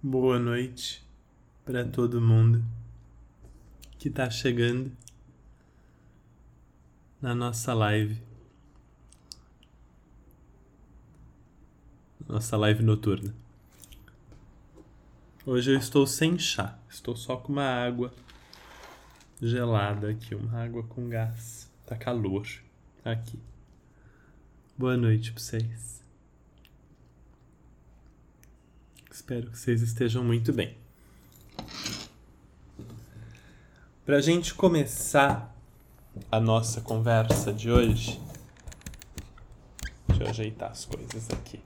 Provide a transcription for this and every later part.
Boa noite para todo mundo que está chegando na nossa live. Nossa live noturna. Hoje eu estou sem chá, estou só com uma água gelada aqui, uma água com gás. Tá calor aqui. Boa noite para vocês. Espero que vocês estejam muito bem. Para a gente começar a nossa conversa de hoje, deixa eu ajeitar as coisas aqui.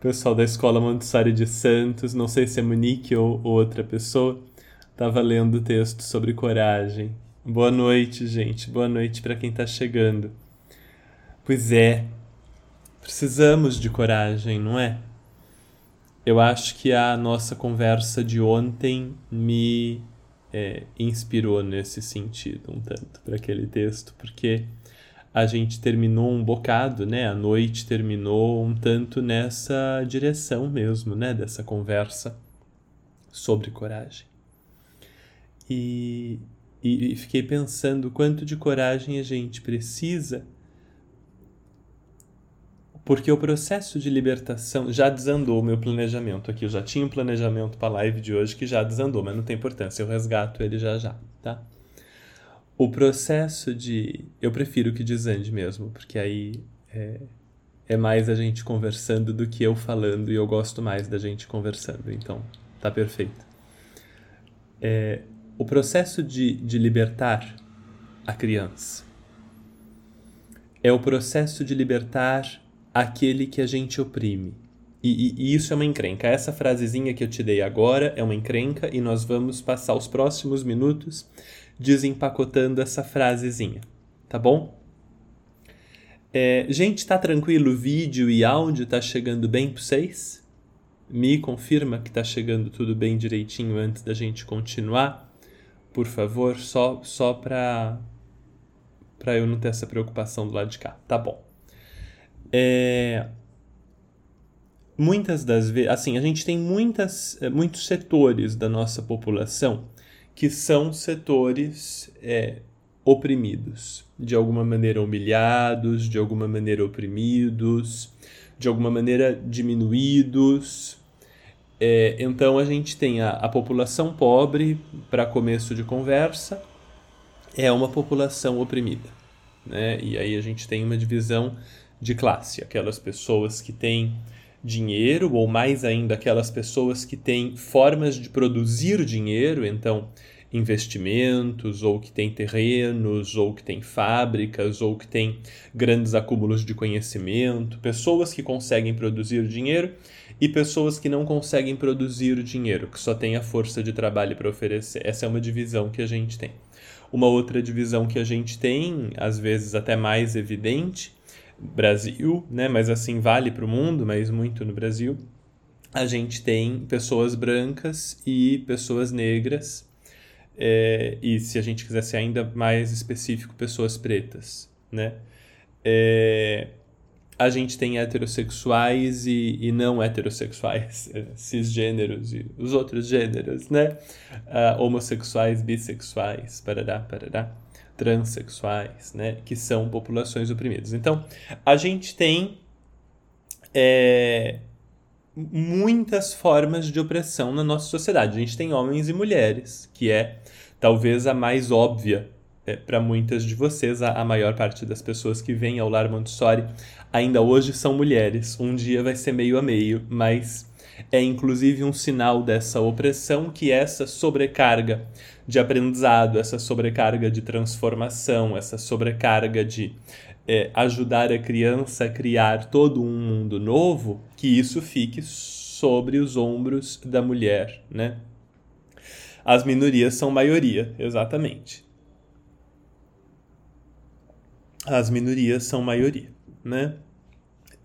pessoal da Escola Montessori de Santos, não sei se é Monique ou outra pessoa, estava lendo o texto sobre coragem. Boa noite, gente. Boa noite para quem está chegando. Pois é, Precisamos de coragem, não é? Eu acho que a nossa conversa de ontem me é, inspirou nesse sentido um tanto para aquele texto, porque a gente terminou um bocado, né? A noite terminou um tanto nessa direção mesmo, né? Dessa conversa sobre coragem. E, e, e fiquei pensando quanto de coragem a gente precisa porque o processo de libertação já desandou o meu planejamento aqui. Eu já tinha um planejamento para a live de hoje que já desandou, mas não tem importância, eu resgato ele já já, tá? O processo de. Eu prefiro que desande mesmo, porque aí é, é mais a gente conversando do que eu falando, e eu gosto mais da gente conversando, então tá perfeito. É, o processo de, de libertar a criança é o processo de libertar aquele que a gente oprime. E, e, e, isso é uma encrenca. Essa frasezinha que eu te dei agora é uma encrenca e nós vamos passar os próximos minutos desempacotando essa frasezinha, tá bom? É, gente, tá tranquilo? Vídeo e áudio tá chegando bem para vocês? Me confirma que tá chegando tudo bem direitinho antes da gente continuar, por favor, só só para para eu não ter essa preocupação do lado de cá. Tá bom. É, muitas das vezes, assim, a gente tem muitas, é, muitos setores da nossa população que são setores é, oprimidos, de alguma maneira humilhados, de alguma maneira oprimidos, de alguma maneira diminuídos. É, então a gente tem a, a população pobre, para começo de conversa, é uma população oprimida. Né? E aí a gente tem uma divisão de classe, aquelas pessoas que têm dinheiro, ou mais ainda, aquelas pessoas que têm formas de produzir dinheiro, então investimentos, ou que têm terrenos, ou que têm fábricas, ou que têm grandes acúmulos de conhecimento, pessoas que conseguem produzir dinheiro e pessoas que não conseguem produzir dinheiro, que só têm a força de trabalho para oferecer. Essa é uma divisão que a gente tem. Uma outra divisão que a gente tem, às vezes até mais evidente, Brasil, né? Mas assim vale para o mundo, mas muito no Brasil. A gente tem pessoas brancas e pessoas negras. É, e se a gente quiser ser ainda mais específico, pessoas pretas, né? É, a gente tem heterossexuais e, e não heterossexuais, cisgêneros e os outros gêneros, né? Uh, homossexuais, bissexuais, parará, parará transexuais, né, que são populações oprimidas. Então, a gente tem é, muitas formas de opressão na nossa sociedade. A gente tem homens e mulheres, que é talvez a mais óbvia é, para muitas de vocês. A, a maior parte das pessoas que vêm ao Lar Montessori ainda hoje são mulheres. Um dia vai ser meio a meio, mas é inclusive um sinal dessa opressão que essa sobrecarga de aprendizado, essa sobrecarga de transformação, essa sobrecarga de é, ajudar a criança a criar todo um mundo novo, que isso fique sobre os ombros da mulher, né? As minorias são maioria, exatamente. As minorias são maioria, né?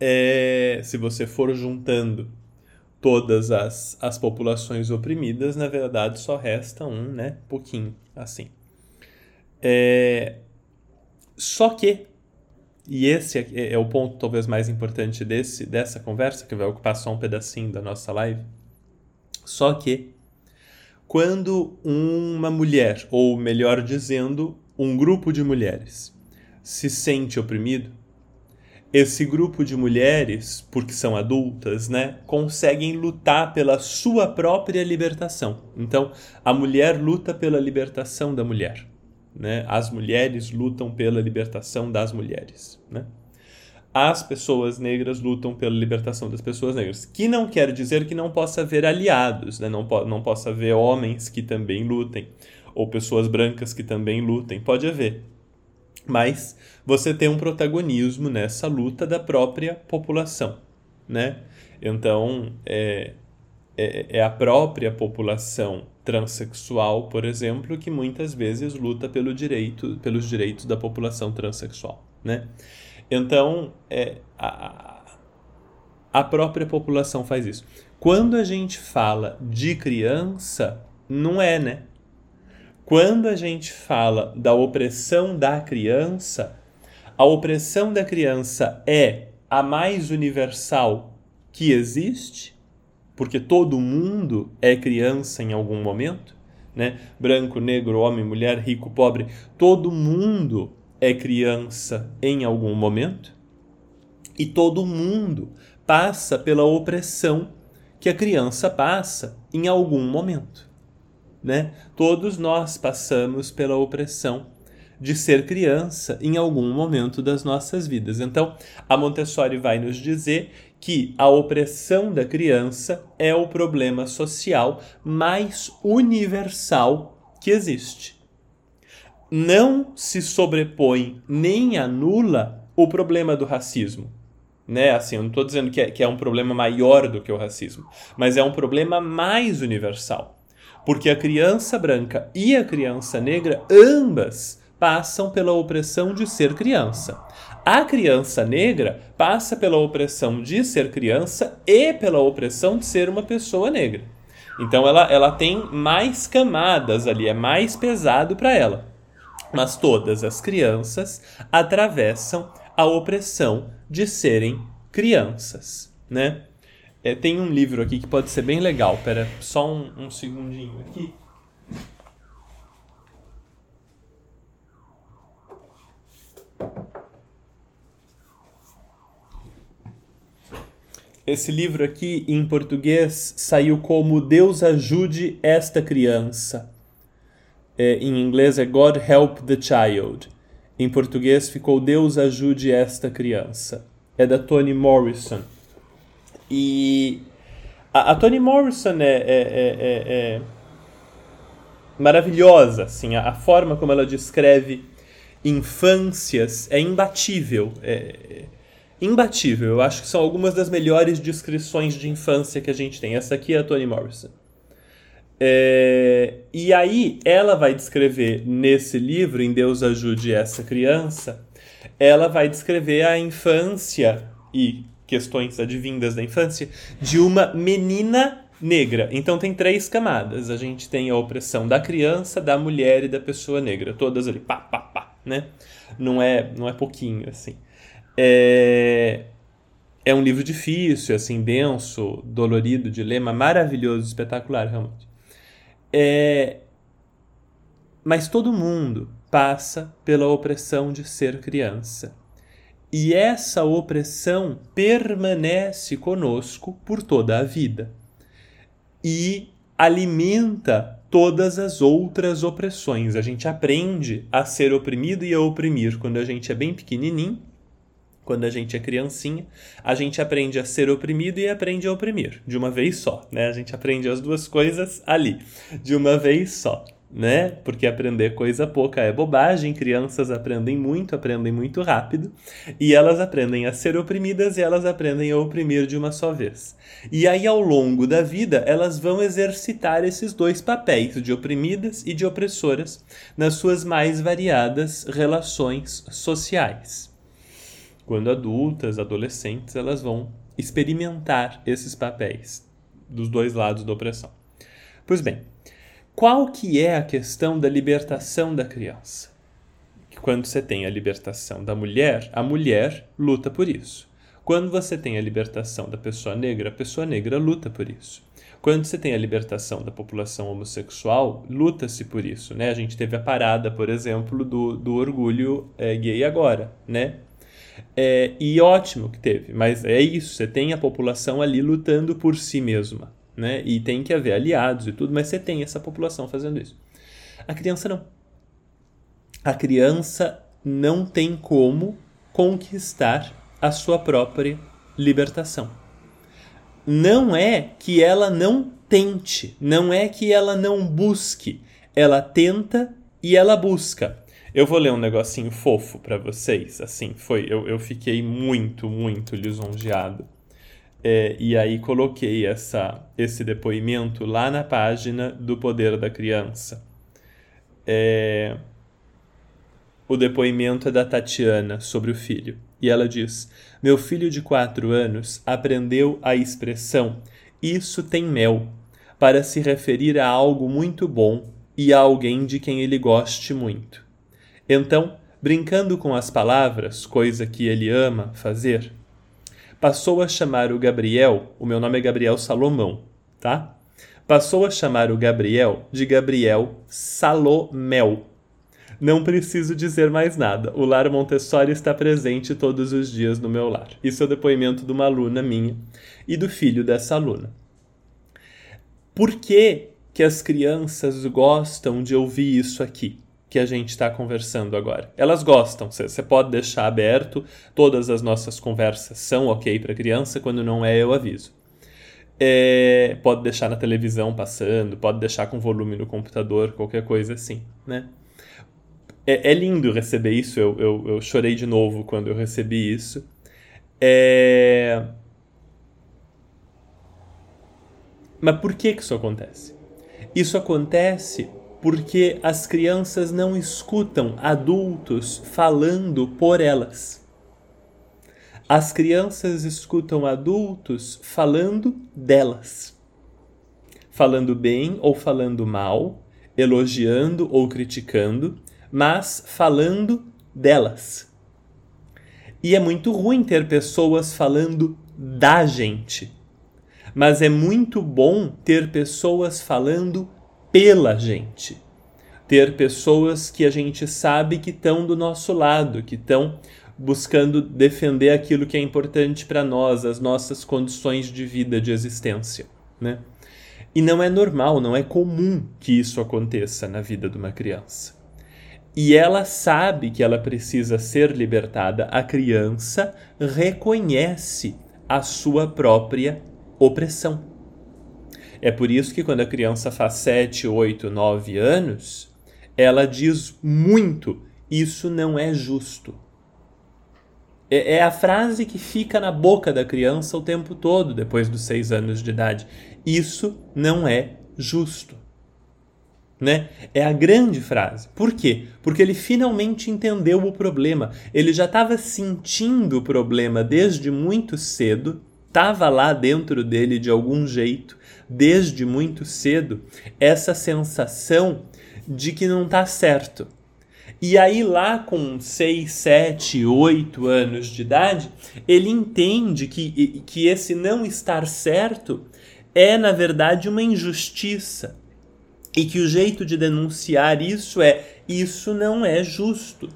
É, se você for juntando todas as, as populações oprimidas, na verdade só resta um, né? Pouquinho, assim. É... Só que e esse é, é o ponto talvez mais importante desse, dessa conversa, que vai ocupar só um pedacinho da nossa live. Só que quando uma mulher, ou melhor dizendo, um grupo de mulheres, se sente oprimido, esse grupo de mulheres, porque são adultas, né, conseguem lutar pela sua própria libertação. Então, a mulher luta pela libertação da mulher, né? As mulheres lutam pela libertação das mulheres, né? As pessoas negras lutam pela libertação das pessoas negras, que não quer dizer que não possa haver aliados, né? Não, po não possa haver homens que também lutem ou pessoas brancas que também lutem, pode haver, mas você tem um protagonismo nessa luta da própria população, né? Então, é, é, é, a própria população transexual, por exemplo, que muitas vezes luta pelo direito, pelos direitos da população transexual, né? Então, é, a, a própria população faz isso. Quando a gente fala de criança, não é, né? Quando a gente fala da opressão da criança, a opressão da criança é a mais universal que existe, porque todo mundo é criança em algum momento, né? Branco, negro, homem, mulher, rico, pobre, todo mundo é criança em algum momento. E todo mundo passa pela opressão que a criança passa em algum momento né? Todos nós passamos pela opressão de ser criança em algum momento das nossas vidas. Então, a Montessori vai nos dizer que a opressão da criança é o problema social mais universal que existe. Não se sobrepõe nem anula o problema do racismo. Né? Assim, eu não estou dizendo que é, que é um problema maior do que o racismo, mas é um problema mais universal. Porque a criança branca e a criança negra, ambas, passam pela opressão de ser criança. A criança negra passa pela opressão de ser criança e pela opressão de ser uma pessoa negra. Então ela, ela tem mais camadas ali, é mais pesado para ela. Mas todas as crianças atravessam a opressão de serem crianças, né? É, tem um livro aqui que pode ser bem legal. Pera, só um, um segundinho aqui. Esse livro aqui, em português, saiu como Deus ajude esta criança. É, em inglês é God Help the Child. Em português ficou Deus ajude esta criança. É da Toni Morrison. E a, a Toni Morrison é, é, é, é, maravilhosa, assim, a, a, forma como ela descreve infâncias é imbatível. É, imbatível. Eu acho que são algumas das melhores descrições de infância que a gente tem. Essa aqui é a Toni Morrison. É, e aí ela vai descrever nesse livro, em Deus ajude essa criança, ela vai descrever a infância e questões advindas da infância, de uma menina negra. Então tem três camadas. A gente tem a opressão da criança, da mulher e da pessoa negra, todas ali, pá, pá, pá, né? Não é, não é pouquinho assim. É, é um livro difícil, assim, denso, dolorido mas maravilhoso, espetacular, realmente. É, mas todo mundo passa pela opressão de ser criança. E essa opressão permanece conosco por toda a vida. E alimenta todas as outras opressões. A gente aprende a ser oprimido e a oprimir. Quando a gente é bem pequenininho, quando a gente é criancinha, a gente aprende a ser oprimido e aprende a oprimir. De uma vez só, né? A gente aprende as duas coisas ali, de uma vez só né? Porque aprender coisa pouca é bobagem, crianças aprendem muito, aprendem muito rápido, e elas aprendem a ser oprimidas e elas aprendem a oprimir de uma só vez. E aí, ao longo da vida, elas vão exercitar esses dois papéis, de oprimidas e de opressoras, nas suas mais variadas relações sociais. Quando adultas, adolescentes, elas vão experimentar esses papéis dos dois lados da opressão. Pois bem, qual que é a questão da libertação da criança? Quando você tem a libertação da mulher, a mulher luta por isso. Quando você tem a libertação da pessoa negra, a pessoa negra luta por isso. Quando você tem a libertação da população homossexual, luta-se por isso, né? A gente teve a parada, por exemplo, do, do orgulho é, gay agora, né? É, e ótimo que teve, mas é isso, você tem a população ali lutando por si mesma, né? E tem que haver aliados e tudo, mas você tem essa população fazendo isso. A criança não. A criança não tem como conquistar a sua própria libertação não é que ela não tente, não é que ela não busque. Ela tenta e ela busca. Eu vou ler um negocinho fofo para vocês, assim, foi, eu, eu fiquei muito, muito lisonjeado. É, e aí coloquei essa, esse depoimento lá na página do Poder da Criança. É, o depoimento é da Tatiana sobre o filho. E ela diz: Meu filho de quatro anos aprendeu a expressão isso tem mel para se referir a algo muito bom e a alguém de quem ele goste muito. Então, brincando com as palavras, coisa que ele ama fazer, passou a chamar o Gabriel, o meu nome é Gabriel Salomão, tá? Passou a chamar o Gabriel de Gabriel Salomel não preciso dizer mais nada. O lar Montessori está presente todos os dias no meu lar. Isso é o depoimento de uma aluna minha e do filho dessa aluna. Por que, que as crianças gostam de ouvir isso aqui? Que a gente está conversando agora. Elas gostam, você pode deixar aberto, todas as nossas conversas são ok para criança, quando não é, eu aviso. É, pode deixar na televisão passando, pode deixar com volume no computador, qualquer coisa assim, né? é, é lindo receber isso. Eu, eu, eu, chorei de novo quando eu recebi isso. É... Mas por que, que isso acontece? Isso acontece porque as crianças não escutam adultos falando por elas. As crianças escutam adultos falando delas. Falando bem ou falando mal, elogiando ou criticando, mas falando delas. E é muito ruim ter pessoas falando da gente. Mas é muito bom ter pessoas falando pela gente. Ter pessoas que a gente sabe que estão do nosso lado, que estão buscando defender aquilo que é importante para nós, as nossas condições de vida, de existência, né? E não é normal, não é comum que isso aconteça na vida de uma criança e ela sabe que ela precisa ser libertada, a criança reconhece a sua própria opressão. É por isso que quando a criança faz 7, 8, 9 anos, ela diz muito: Isso não é justo. É, é a frase que fica na boca da criança o tempo todo depois dos 6 anos de idade. Isso não é justo né? É a grande frase. Por quê? Porque ele finalmente entendeu o problema. Ele já estava sentindo o problema desde muito cedo, estava lá dentro dele de algum jeito, desde muito cedo, essa sensação de que não está certo. E aí, lá com 6, 7, 8 anos de idade, ele entende que, que esse não estar certo é, na verdade, uma injustiça e que o jeito de denunciar isso é: isso não é justo.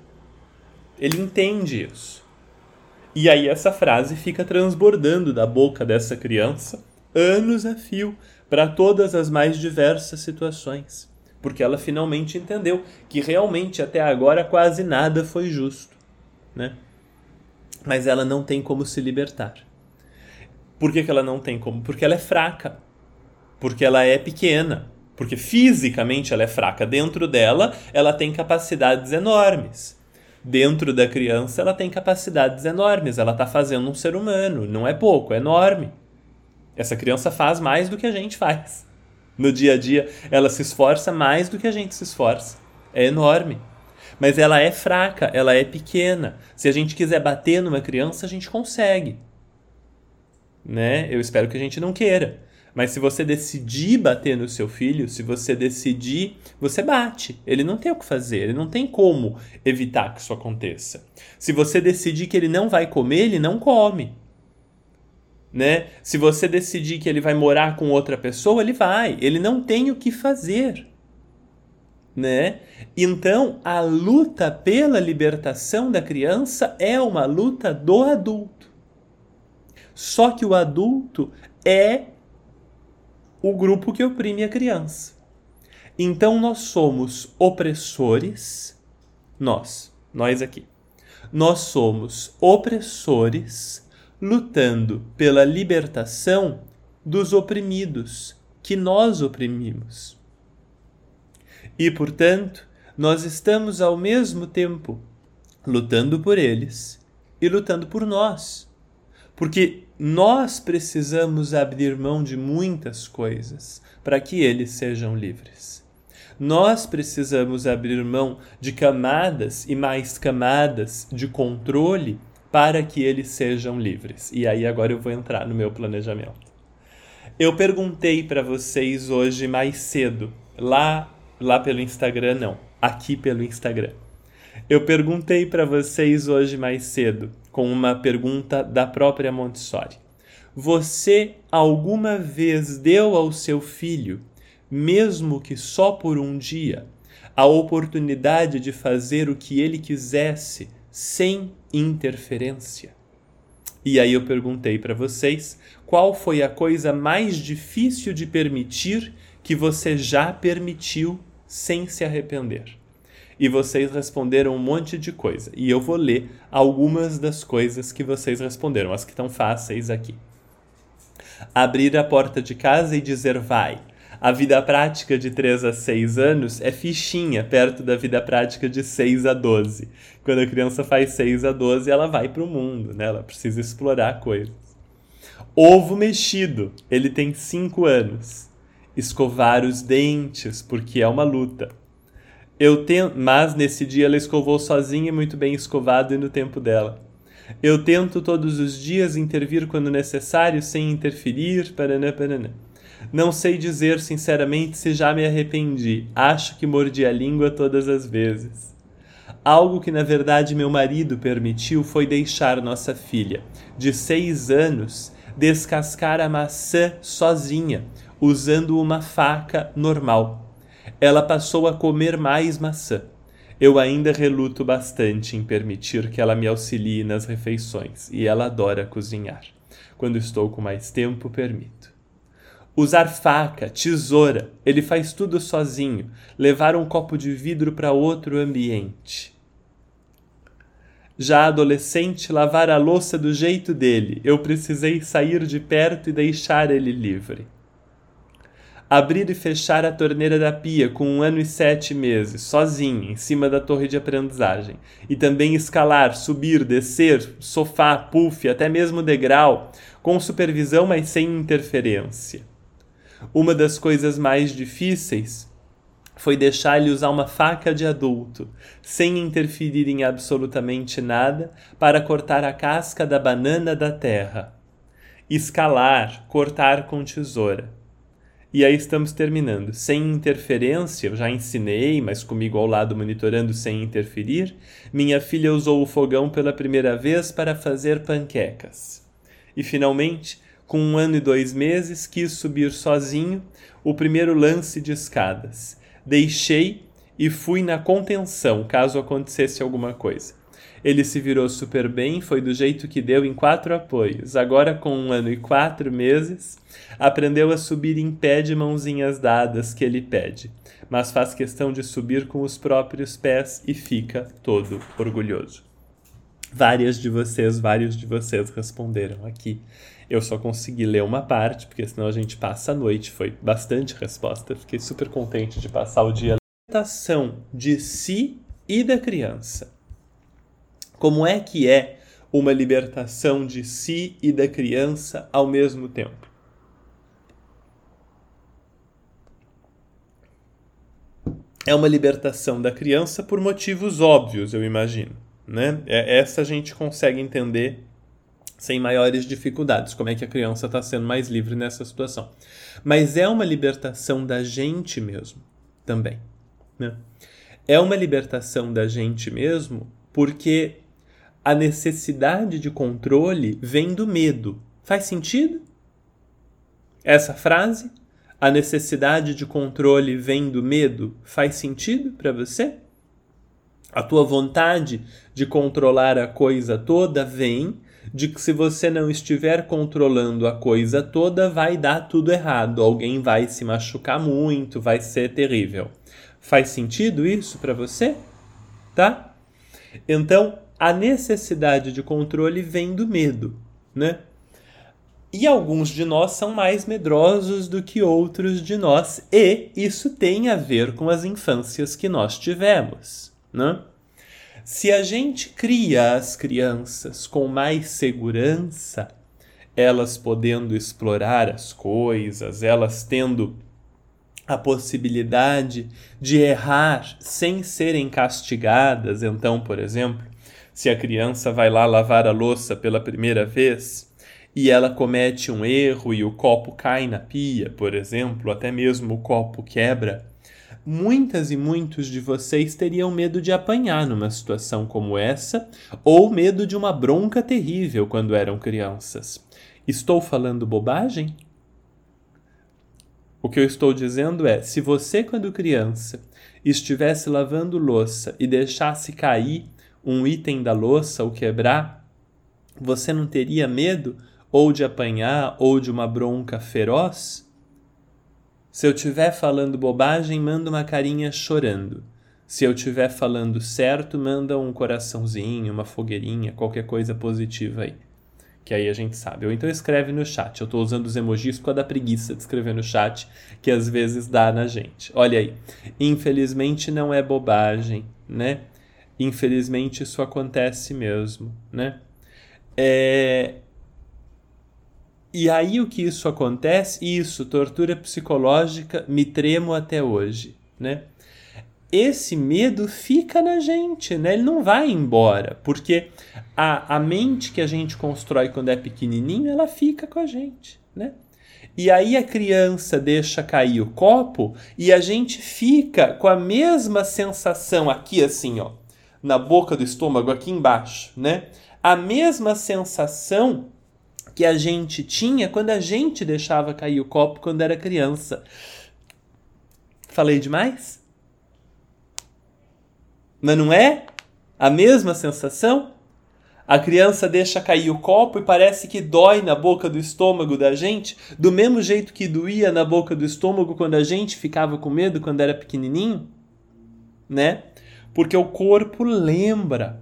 Ele entende isso. E aí essa frase fica transbordando da boca dessa criança anos a fio para todas as mais diversas situações, porque ela finalmente entendeu que realmente até agora quase nada foi justo, né? Mas ela não tem como se libertar. Por que, que ela não tem como? Porque ela é fraca. Porque ela é pequena porque fisicamente ela é fraca. Dentro dela, ela tem capacidades enormes. Dentro da criança, ela tem capacidades enormes. Ela está fazendo um ser humano. Não é pouco, é enorme. Essa criança faz mais do que a gente faz. No dia a dia, ela se esforça mais do que a gente se esforça. É enorme. Mas ela é fraca, ela é pequena. Se a gente quiser bater numa criança, a gente consegue. Né? Eu espero que a gente não queira Mas se você decidir bater no seu filho, se você decidir, você bate. Ele não tem o que fazer, ele não tem como evitar que isso aconteça. Se você decidir que ele não vai comer, ele não come. Né? Se você decidir que ele vai morar com outra pessoa, ele vai. Ele não tem o que fazer. Né? Então, a luta pela libertação da criança é uma luta do adulto. Só que o adulto é o grupo que oprime a criança. Então nós somos opressores, nós, nós aqui. Nós somos opressores lutando pela libertação dos oprimidos que nós oprimimos. E, portanto, nós estamos ao mesmo tempo lutando por eles e lutando por nós. Porque nós precisamos abrir mão de muitas coisas para que eles sejam livres. Nós precisamos abrir mão de camadas e mais camadas de controle para que eles sejam livres. E aí agora eu vou entrar no meu planejamento. Eu perguntei para vocês hoje mais cedo, lá lá pelo Instagram não, aqui pelo Instagram. Eu perguntei para vocês hoje mais cedo com uma pergunta da própria Montessori. Você alguma vez deu ao seu filho, mesmo que só por um dia, a oportunidade de fazer o que ele quisesse sem interferência? E aí eu perguntei para vocês qual foi a coisa mais difícil de permitir que você já permitiu sem se arrepender e vocês responderam um monte de coisa. E eu vou ler algumas das coisas que vocês responderam, as que estão fáceis aqui. Abrir a porta de casa e dizer vai. A vida prática de 3 a 6 anos é fichinha perto da vida prática de 6 a 12. Quando a criança faz 6 a 12, ela vai para o mundo, né? ela precisa explorar coisas. Ovo mexido, ele tem 5 anos. Escovar os dentes, porque é uma luta. Eu tento, mas nesse dia ela escovou sozinha, muito bem escovado e no tempo dela. Eu tento todos os dias intervir quando necessário, sem interferir, paraná, paraná. Não sei dizer sinceramente se já me arrependi. Acho que mordi a língua todas as vezes. Algo que na verdade meu marido permitiu foi deixar nossa filha, de seis anos, descascar a maçã sozinha, usando uma faca normal ela passou a comer mais maçã. Eu ainda reluto bastante em permitir que ela me auxilie nas refeições, e ela adora cozinhar. Quando estou com mais tempo, permito. Usar faca, tesoura, ele faz tudo sozinho. Levar um copo de vidro para outro ambiente. Já adolescente, lavar a louça do jeito dele. Eu precisei sair de perto e deixar ele livre abrir e fechar a torneira da pia com um ano e sete meses, sozinho, em cima da torre de aprendizagem, e também escalar, subir, descer, sofá, puff, até mesmo degrau, com supervisão, mas sem interferência. Uma das coisas mais difíceis foi deixar-lhe usar uma faca de adulto, sem interferir em absolutamente nada, para cortar a casca da banana da terra. Escalar, cortar com tesoura e aí estamos terminando. Sem interferência, eu já ensinei, mas comigo ao lado monitorando sem interferir, minha filha usou o fogão pela primeira vez para fazer panquecas. E finalmente, com um ano e dois meses, quis subir sozinho o primeiro lance de escadas. Deixei e fui na contenção caso acontecesse alguma coisa. Ele se virou super bem, foi do jeito que deu em quatro apoios. Agora, com um ano e quatro meses, aprendeu a subir em pé de mãozinhas dadas que ele pede, mas faz questão de subir com os próprios pés e fica todo orgulhoso. Várias de vocês, vários de vocês responderam aqui. Eu só consegui ler uma parte, porque senão a gente passa a noite. Foi bastante resposta. Fiquei super contente de passar o dia. Libertação de si e da criança. Como é que é uma libertação de si e da criança ao mesmo tempo? É uma libertação da criança por motivos óbvios, eu imagino. Né? É, essa a gente consegue entender sem maiores dificuldades. Como é que a criança está sendo mais livre nessa situação? Mas é uma libertação da gente mesmo também. Né? É uma libertação da gente mesmo porque a necessidade de controle vem do medo. Faz sentido? Essa frase? A necessidade de controle vem do medo? Faz sentido para você? A tua vontade de controlar a coisa toda vem de que se você não estiver controlando a coisa toda, vai dar tudo errado, alguém vai se machucar muito, vai ser terrível. Faz sentido isso para você? Tá? Então, a necessidade de controle vem do medo, né? E alguns de nós são mais medrosos do que outros de nós, e isso tem a ver com as infâncias que nós tivemos, né? Se a gente cria as crianças com mais segurança, elas podendo explorar as coisas, elas tendo a possibilidade de errar sem serem castigadas. Então, por exemplo, se a criança vai lá lavar a louça pela primeira vez e ela comete um erro e o copo cai na pia, por exemplo, até mesmo o copo quebra, muitas e muitos de vocês teriam medo de apanhar numa situação como essa, ou medo de uma bronca terrível quando eram crianças. Estou falando bobagem? O que eu estou dizendo é: se você, quando criança, estivesse lavando louça e deixasse cair um item da louça ou quebrar, você não teria medo ou de apanhar ou de uma bronca feroz? Se eu estiver falando bobagem, manda uma carinha chorando. Se eu estiver falando certo, manda um coraçãozinho, uma fogueirinha, qualquer coisa positiva aí. Que aí a gente sabe. Ou então escreve no chat. Eu estou usando os emojis por causa da preguiça de escrever no chat, que às vezes dá na gente. Olha aí. Infelizmente não é bobagem, né? Infelizmente isso acontece mesmo, né? É, e aí o que isso acontece? Isso, tortura psicológica, me tremo até hoje, né? Esse medo fica na gente, né? Ele não vai embora, porque a, a mente que a gente constrói quando é pequenininho, ela fica com a gente, né? E aí a criança deixa cair o copo e a gente fica com a mesma sensação aqui assim, ó, na boca do estômago, aqui embaixo, né? A mesma sensação que a gente tinha quando a gente deixava cair o copo quando era criança. Falei demais? Mas não é a mesma sensação? A criança deixa cair o copo e parece que dói na boca do estômago da gente, do mesmo jeito que doía na boca do estômago quando a gente ficava com medo quando era pequenininho, né? Porque o corpo lembra.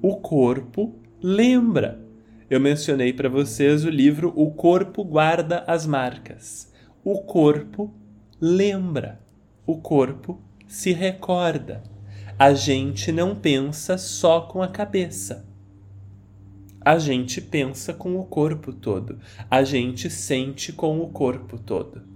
O corpo lembra eu mencionei para vocês o livro O Corpo Guarda as Marcas. O corpo lembra, o corpo se recorda. A gente não pensa só com a cabeça. A gente pensa com o corpo todo. A gente sente com o corpo todo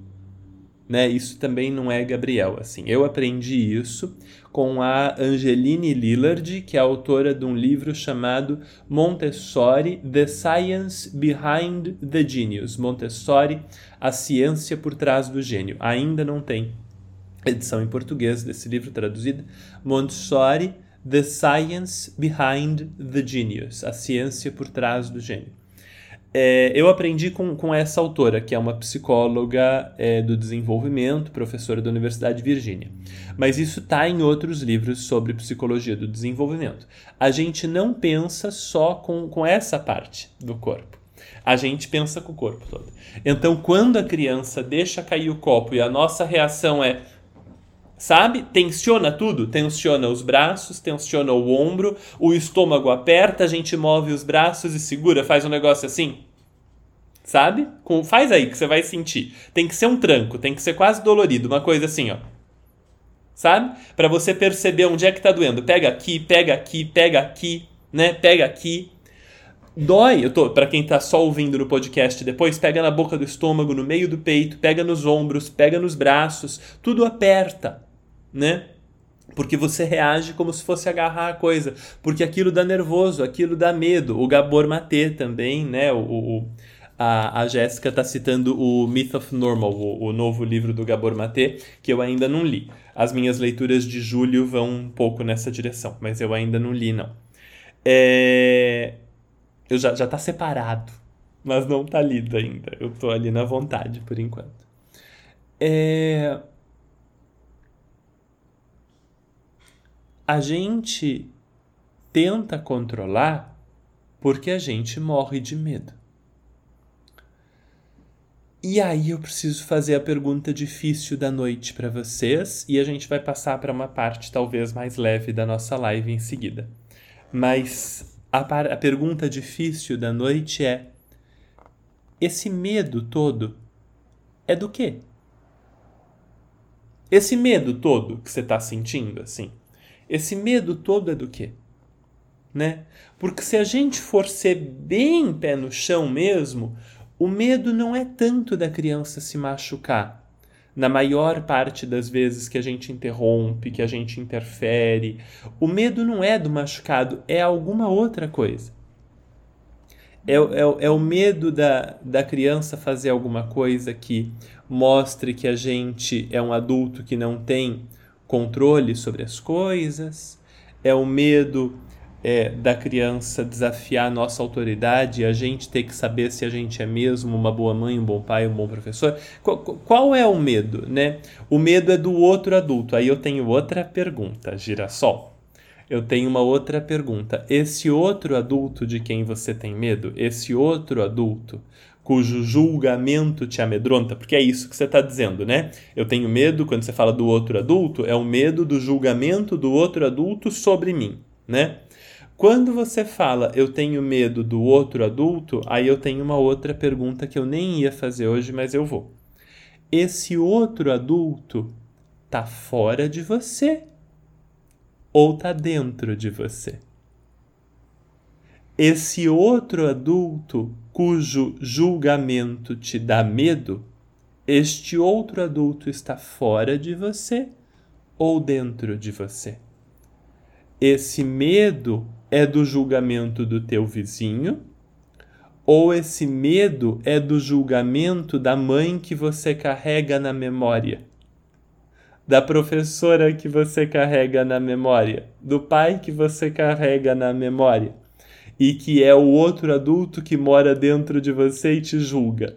né? Isso também não é Gabriel, assim. Eu aprendi isso com a Angeline Lillard, que é autora de um livro chamado Montessori: The Science Behind the Genius. Montessori: A ciência por trás do gênio. Ainda não tem edição em português desse livro traduzida. Montessori: The Science Behind the Genius. A ciência por trás do gênio. É, eu aprendi com, com essa autora, que é uma psicóloga é, do desenvolvimento, professora da Universidade de Virgínia. Mas isso está em outros livros sobre psicologia do desenvolvimento. A gente não pensa só com, com essa parte do corpo. A gente pensa com o corpo todo. Então, quando a criança deixa cair o copo e a nossa reação é sabe? Tensiona tudo, tensiona os braços, tensiona o ombro, o estômago aperta, a gente move os braços e segura, faz um negócio assim. Sabe? Com, faz aí que você vai sentir. Tem que ser um tranco, tem que ser quase dolorido, uma coisa assim, ó. Sabe? Para você perceber onde é que tá doendo. Pega aqui, pega aqui, pega aqui, né? Pega aqui. Dói, eu tô, para quem tá só ouvindo no podcast depois, pega na boca do estômago, no meio do peito, pega nos ombros, pega nos braços, tudo aperta né? porque você reage como se fosse agarrar a coisa, porque aquilo dá nervoso, aquilo dá medo. O Gabor Maté também, né? O, o a, a Jéssica está citando o Myth of Normal, o, o, novo livro do Gabor Maté, que eu ainda não li. As minhas leituras de julho vão um pouco nessa direção, mas eu ainda não li, não. É... Eu já, já tá separado, mas não tá lido ainda. Eu tô ali na vontade, por enquanto. É... A gente tenta controlar porque a gente morre de medo. E aí eu preciso fazer a pergunta difícil da noite para vocês e a gente vai passar para uma parte talvez mais leve da nossa live em seguida. Mas a, a pergunta difícil da noite é: esse medo todo é do quê? Esse medo todo que você está sentindo, assim, esse medo todo é do quê? Né? Porque se a gente for ser bem pé no chão mesmo, o medo não é tanto da criança se machucar. Na maior parte das vezes que a gente interrompe, que a gente interfere, o medo não é do machucado, é alguma outra coisa. É, é, é o medo da, da criança fazer alguma coisa que mostre que a gente é um adulto que não tem controle sobre as coisas, é o medo é, da criança desafiar a nossa autoridade e a gente ter que saber se a gente é mesmo uma boa mãe, um bom pai, um bom professor. Qual, qual é o medo, né? O medo é do outro adulto. Aí eu tenho outra pergunta, girassol. Eu tenho uma outra pergunta. Esse outro adulto de quem você tem medo, esse outro adulto cujo julgamento te amedronta, porque é isso que você está dizendo, né? Eu tenho medo, quando você fala do outro adulto, é o medo do julgamento do outro adulto sobre mim, né? Quando você fala eu tenho medo do outro adulto, aí eu tenho uma outra pergunta que eu nem ia fazer hoje, mas eu vou. Esse outro adulto tá fora de você ou tá dentro de você? Esse outro adulto cujo julgamento te dá medo, este outro adulto está fora de você ou dentro de você? Esse medo é do julgamento do teu vizinho? Ou esse medo é do julgamento da mãe que você carrega na memória? Da professora que você carrega na memória? Do pai que você carrega na memória? E que é o outro adulto que mora dentro de você e te julga?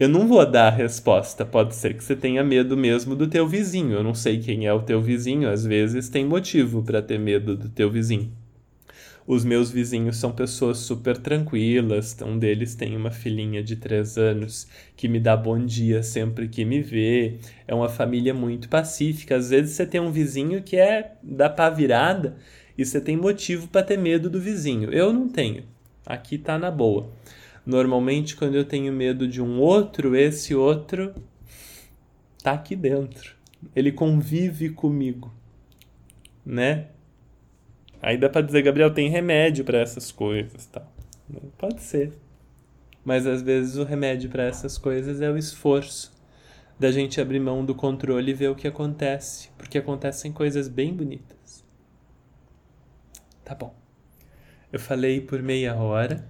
Eu não vou dar a resposta. Pode ser que você tenha medo mesmo do teu vizinho. Eu não sei quem é o teu vizinho. Às vezes tem motivo para ter medo do teu vizinho. Os meus vizinhos são pessoas super tranquilas. Um deles tem uma filhinha de três anos que me dá bom dia sempre que me vê. É uma família muito pacífica. Às vezes você tem um vizinho que é da pá virada e você tem motivo para ter medo do vizinho. Eu não tenho. Aqui tá na boa. Normalmente, quando eu tenho medo de um outro, esse outro tá aqui dentro. Ele convive comigo, né? Aí dá para dizer, Gabriel, tem remédio para essas coisas, tal. Pode ser. Mas às vezes o remédio para essas coisas é o esforço da gente abrir mão do controle e ver o que acontece, porque acontecem coisas bem bonitas. Tá bom. Eu falei por meia hora,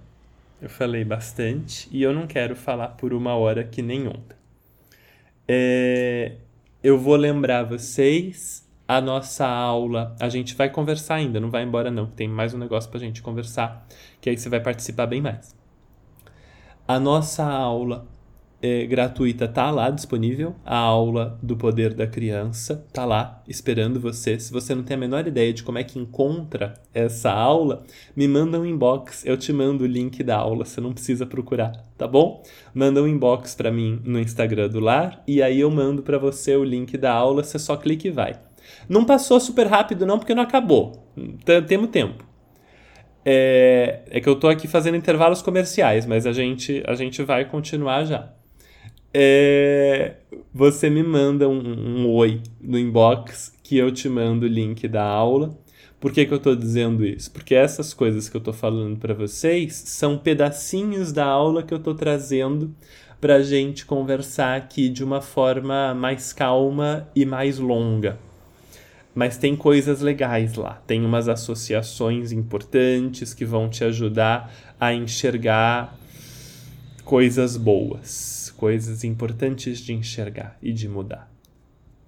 eu falei bastante e eu não quero falar por uma hora que nem ontem. É, eu vou lembrar vocês a nossa aula. A gente vai conversar ainda, não vai embora não, tem mais um negócio para a gente conversar, que aí você vai participar bem mais. A nossa aula é, gratuita tá lá disponível, a aula do poder da criança tá lá esperando você. Se você não tem a menor ideia de como é que encontra essa aula, me manda um inbox, eu te mando o link da aula, você não precisa procurar, tá bom? Manda um inbox para mim no Instagram do lar e aí eu mando para você o link da aula, você só clica e vai. Não passou super rápido, não, porque não acabou. Temos tempo. É, é, que eu tô aqui fazendo intervalos comerciais, mas a gente, a gente vai continuar já. É, você me manda um, um, oi no inbox que eu te mando o link da aula. Por que, que eu estou dizendo isso? Porque essas coisas que eu estou falando para vocês são pedacinhos da aula que eu estou trazendo para a gente conversar aqui de uma forma mais calma e mais longa mas tem coisas legais lá. Tem umas associações importantes que vão te ajudar a enxergar coisas boas, coisas importantes de enxergar e de mudar.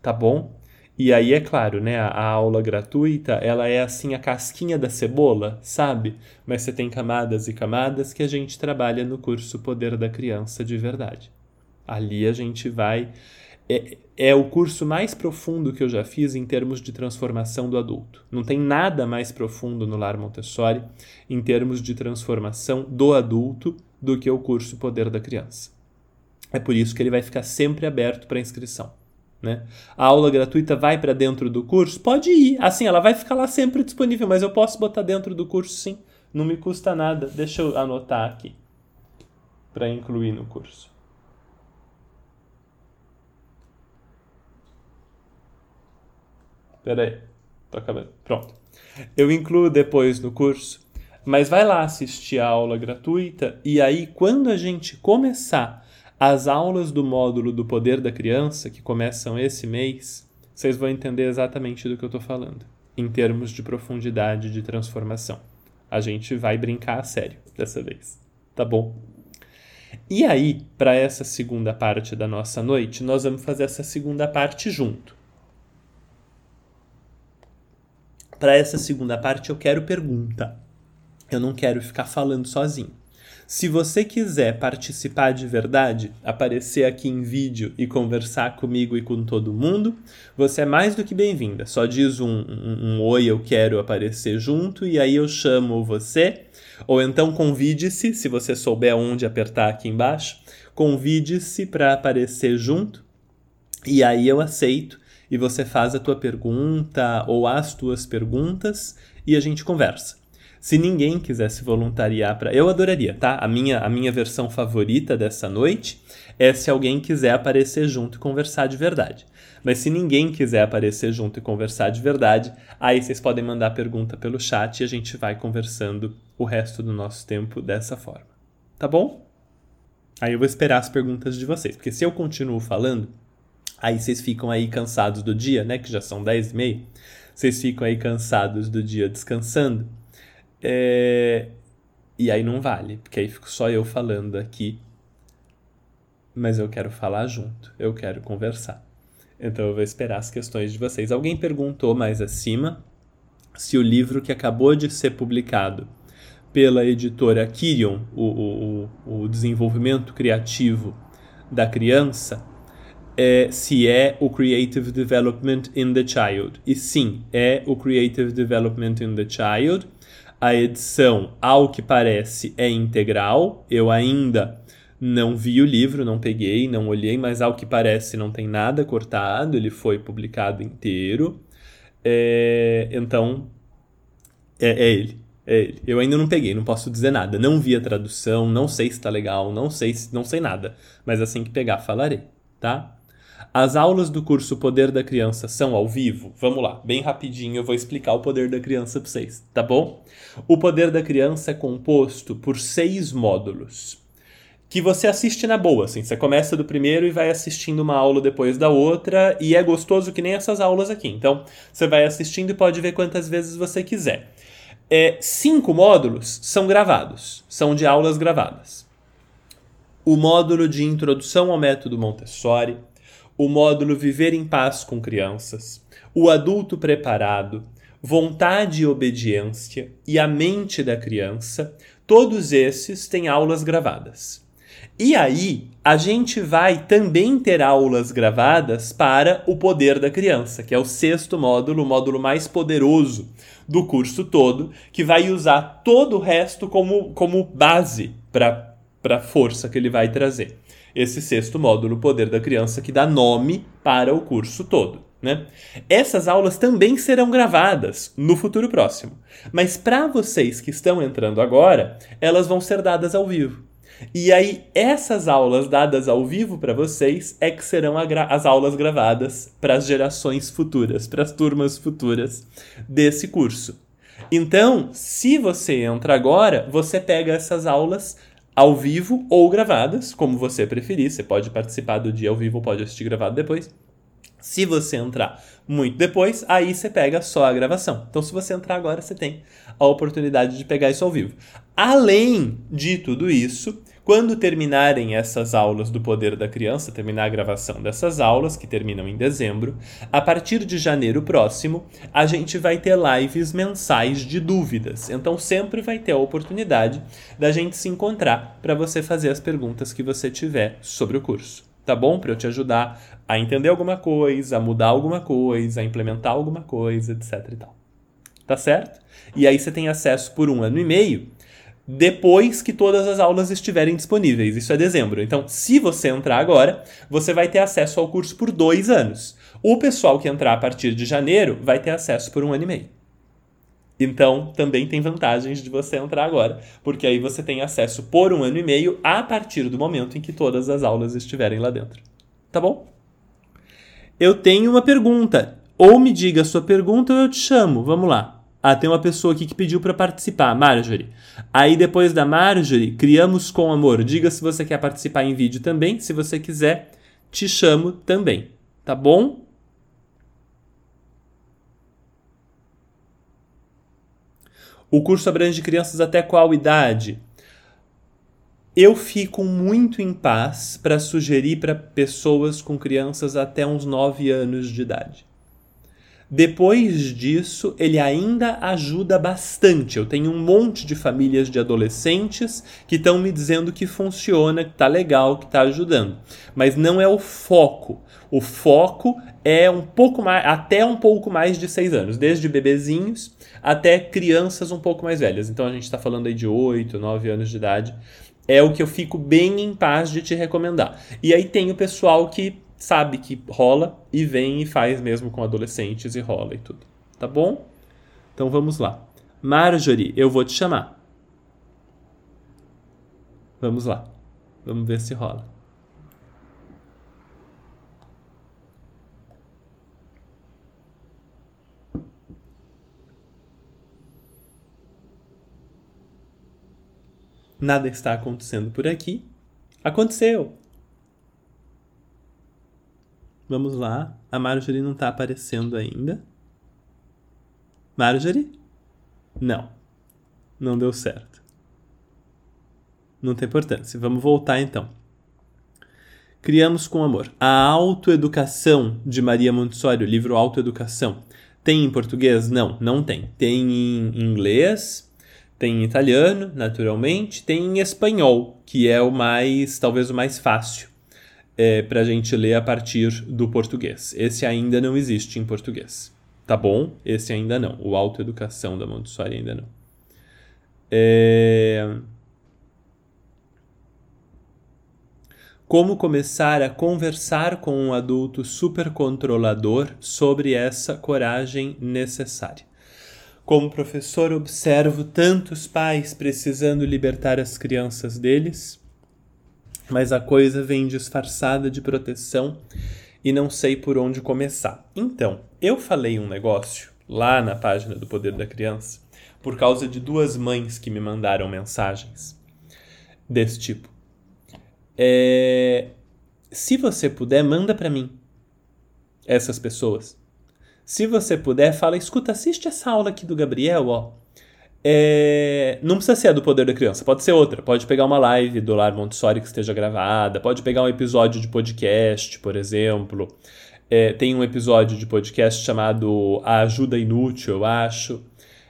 Tá bom? E aí, é claro, né, a, aula gratuita, ela é assim a casquinha da cebola, sabe? Mas você tem camadas e camadas que a gente trabalha no curso Poder da Criança de Verdade. Ali a gente vai é, é o curso mais profundo que eu já fiz em termos de transformação do adulto. Não tem nada mais profundo no Lar Montessori em termos de transformação do adulto do que o curso Poder da Criança. É por isso que ele vai ficar sempre aberto para inscrição. Né? A aula gratuita vai para dentro do curso? Pode ir. Assim, ela vai ficar lá sempre disponível, mas eu posso botar dentro do curso sim. Não me custa nada. Deixa eu anotar aqui para incluir no curso. Pera aí. Tô acabando. Pronto. Eu incluo depois no curso, mas vai lá assistir a aula gratuita e aí quando a gente começar as aulas do módulo do Poder da Criança, que começam esse mês, vocês vão entender exatamente do que eu estou falando, em termos de profundidade de transformação. A gente vai brincar a sério dessa vez, tá bom? E aí, para essa segunda parte da nossa noite, nós vamos fazer essa segunda parte junto. Para essa segunda parte eu quero pergunta. Eu não quero ficar falando sozinho. Se você quiser participar de verdade, aparecer aqui em vídeo e conversar comigo e com todo mundo, você é mais do que bem-vinda. Só diz um, um, um, oi, eu quero aparecer junto, e aí eu chamo você. Ou então convide-se, se você souber onde apertar aqui embaixo, convide-se para aparecer junto, e aí eu aceito e você faz a tua pergunta ou as tuas perguntas e a gente conversa. Se ninguém quiser se voluntariar para, eu adoraria, tá? A minha a minha versão favorita dessa noite é se alguém quiser aparecer junto e conversar de verdade. Mas se ninguém quiser aparecer junto e conversar de verdade, aí vocês podem mandar pergunta pelo chat e a gente vai conversando o resto do nosso tempo dessa forma. Tá bom? Aí eu vou esperar as perguntas de vocês, porque se eu continuo falando, Aí vocês ficam aí cansados do dia, né? Que já são 10 e meia. Vocês ficam aí cansados do dia descansando. É... E aí não vale, porque aí fico só eu falando aqui. Mas eu quero falar junto, eu quero conversar. Então eu vou esperar as questões de vocês. Alguém perguntou mais acima se o livro que acabou de ser publicado pela editora Kirion, o, o, o desenvolvimento criativo da criança, é, se é o Creative Development in the Child. E sim, é o Creative Development in the Child. A edição, ao que parece, é integral. Eu ainda não vi o livro, não peguei, não olhei, mas ao que parece não tem nada cortado, ele foi publicado inteiro. É, então, é, é ele. É ele. Eu ainda não peguei, não posso dizer nada. Não vi a tradução, não sei se está legal, não sei, não sei nada. Mas assim que pegar, falarei, tá? As aulas do curso Poder da Criança são ao vivo? Vamos lá, bem rapidinho eu vou explicar o Poder da Criança para vocês, tá bom? O Poder da Criança é composto por seis módulos que você assiste na boa, assim, você começa do primeiro e vai assistindo uma aula depois da outra e é gostoso que nem essas aulas aqui. Então, você vai assistindo e pode ver quantas vezes você quiser. É, cinco módulos são gravados, são de aulas gravadas. O módulo de introdução ao método Montessori, o módulo Viver em Paz com Crianças, o adulto preparado, vontade e obediência e a mente da criança, todos esses têm aulas gravadas. E aí, a gente vai também ter aulas gravadas para o poder da criança, que é o sexto módulo, o módulo mais poderoso do curso todo, que vai usar todo o resto como, como base para a força que ele vai trazer esse sexto módulo, Poder da Criança, que dá nome para o curso todo. Né? Essas aulas também serão gravadas no futuro próximo, mas para vocês que estão entrando agora, elas vão ser dadas ao vivo. E aí, essas aulas dadas ao vivo para vocês é que serão as aulas gravadas para as gerações futuras, para as turmas futuras desse curso. Então, se você entra agora, você pega essas aulas ao vivo ou gravadas, como você preferir. Você pode participar do dia ao vivo ou pode assistir gravado depois. Se você entrar muito depois, aí você pega só a gravação. Então, se você entrar agora, você tem a oportunidade de pegar isso ao vivo. Além de tudo isso, quando terminarem essas aulas do Poder da Criança, terminar a gravação dessas aulas, que terminam em dezembro, a partir de janeiro próximo, a gente vai ter lives mensais de dúvidas. Então sempre vai ter a oportunidade da gente se encontrar para você fazer as perguntas que você tiver sobre o curso. Tá bom? Para eu te ajudar a entender alguma coisa, a mudar alguma coisa, a implementar alguma coisa, etc e tal. Tá certo? E aí você tem acesso por um ano e meio depois que todas as aulas estiverem disponíveis. Isso é dezembro. Então, se você entrar agora, você vai ter acesso ao curso por dois anos. O pessoal que entrar a partir de janeiro vai ter acesso por um ano e meio. Então, também tem vantagens de você entrar agora, porque aí você tem acesso por um ano e meio a partir do momento em que todas as aulas estiverem lá dentro. Tá bom? Eu tenho uma pergunta. Ou me diga a sua pergunta ou eu te chamo. Vamos lá. Ah, tem uma pessoa aqui que pediu para participar, Marjorie. Aí depois da Marjorie, criamos com amor. Diga se você quer participar em vídeo também. Se você quiser, te chamo também. Tá bom? O curso abrange crianças até qual idade? Eu fico muito em paz para sugerir para pessoas com crianças até uns 9 anos de idade. Depois disso, ele ainda ajuda bastante. Eu tenho um monte de famílias de adolescentes que estão me dizendo que funciona, que tá legal, que tá ajudando. Mas não é o foco. O foco é um pouco mais, até um pouco mais de seis anos, desde bebezinhos até crianças um pouco mais velhas. Então a gente está falando aí de 8, 9 anos de idade. É o que eu fico bem em paz de te recomendar. E aí tem o pessoal que sabe que rola e vem e faz mesmo com adolescentes e rola e tudo. Tá bom? Então vamos lá. Marjorie, eu vou te chamar. Vamos lá. Vamos ver se rola. Nada está acontecendo por aqui. Aconteceu! Vamos lá. A Marjorie não está aparecendo ainda. Marjorie? Não. Não deu certo. Não tem importância. Vamos voltar então. Criamos com amor. A autoeducação de Maria Montessori, o livro Autoeducação, tem em português? Não, não tem. Tem em inglês, tem em italiano, naturalmente, tem em espanhol, que é o mais, talvez o mais fácil é, para a gente ler a partir do português. Esse ainda não existe em português. Tá bom? Esse ainda não. O Autoeducação da Montessori ainda não. É... Como começar a conversar com um adulto supercontrolador sobre essa coragem necessária? Como professor, observo tantos pais precisando libertar as crianças deles mas a coisa vem disfarçada de proteção e não sei por onde começar. Então, eu falei um negócio lá na página do Poder da Criança por causa de duas mães que me mandaram mensagens desse tipo. É... Se você puder, manda para mim essas pessoas. Se você puder, fala, escuta, assiste essa aula aqui do Gabriel, ó. É, não precisa ser a do Poder da Criança, pode ser outra. Pode pegar uma live do Lar Montessori que esteja gravada, pode pegar um episódio de podcast, por exemplo. É, tem um episódio de podcast chamado A Ajuda Inútil, eu acho,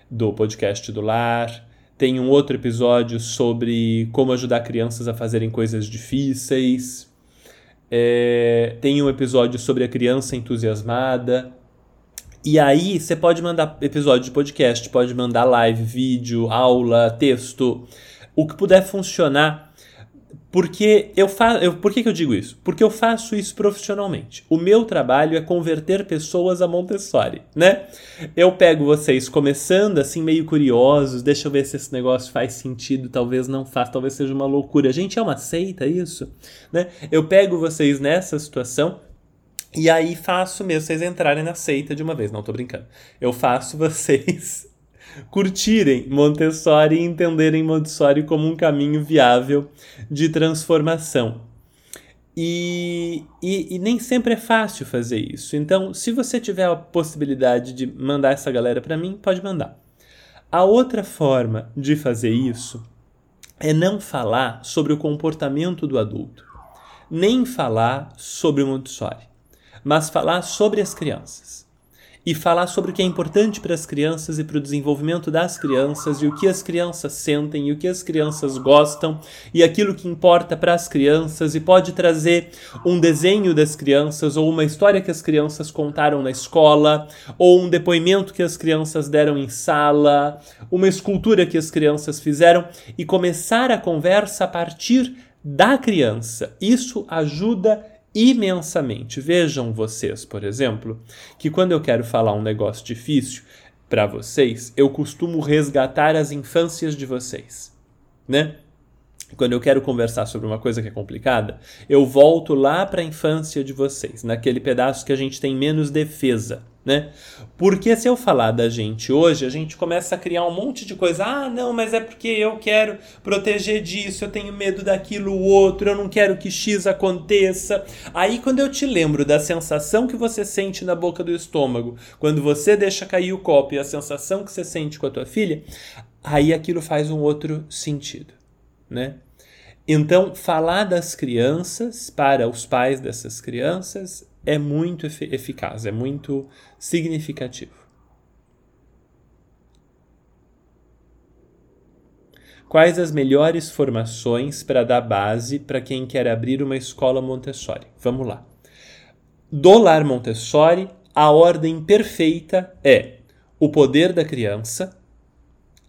do podcast do Lar. Tem um outro episódio sobre como ajudar crianças a fazerem coisas difíceis. É, tem um episódio sobre a criança entusiasmada. E aí você pode mandar episódio de podcast, pode mandar live, vídeo, aula, texto, o que puder funcionar. Porque eu faço. Por que, que eu digo isso? Porque eu faço isso profissionalmente. O meu trabalho é converter pessoas a Montessori, né? Eu pego vocês começando assim, meio curiosos, deixa eu ver se esse negócio faz sentido, talvez não faça, talvez seja uma loucura. Gente, é uma seita isso? Né? Eu pego vocês nessa situação e aí faço mesmo vocês entrarem na seita de uma vez. Não tô brincando. Eu faço vocês curtirem Montessori e entenderem Montessori como um caminho viável de transformação. E, e, e, nem sempre é fácil fazer isso. Então, se você tiver a possibilidade de mandar essa galera para mim, pode mandar. A outra forma de fazer isso é não falar sobre o comportamento do adulto, nem falar sobre o Montessori, mas falar sobre as crianças e falar sobre o que é importante para as crianças e para o desenvolvimento das crianças e o que as crianças sentem e o que as crianças gostam e aquilo que importa para as crianças e pode trazer um desenho das crianças ou uma história que as crianças contaram na escola ou um depoimento que as crianças deram em sala, uma escultura que as crianças fizeram e começar a conversa a partir da criança. Isso ajuda imensamente. Vejam vocês, por exemplo, que quando eu quero falar um negócio difícil para vocês, eu costumo resgatar as infâncias de vocês, né? Quando eu quero conversar sobre uma coisa que é complicada, eu volto lá para a infância de vocês, naquele pedaço que a gente tem menos defesa né? Porque se eu falar da gente hoje, a gente começa a criar um monte de coisa. Ah, não, mas é porque eu quero proteger disso, eu tenho medo daquilo outro, eu não quero que X aconteça. Aí quando eu te lembro da sensação que você sente na boca do estômago, quando você deixa cair o copo e a sensação que você sente com a tua filha, aí aquilo faz um outro sentido, né? Então, falar das crianças para os pais dessas crianças é muito eficaz, é muito significativo. Quais as melhores formações para dar base para quem quer abrir uma escola Montessori? Vamos lá. Do lar Montessori, a ordem perfeita é o poder da criança,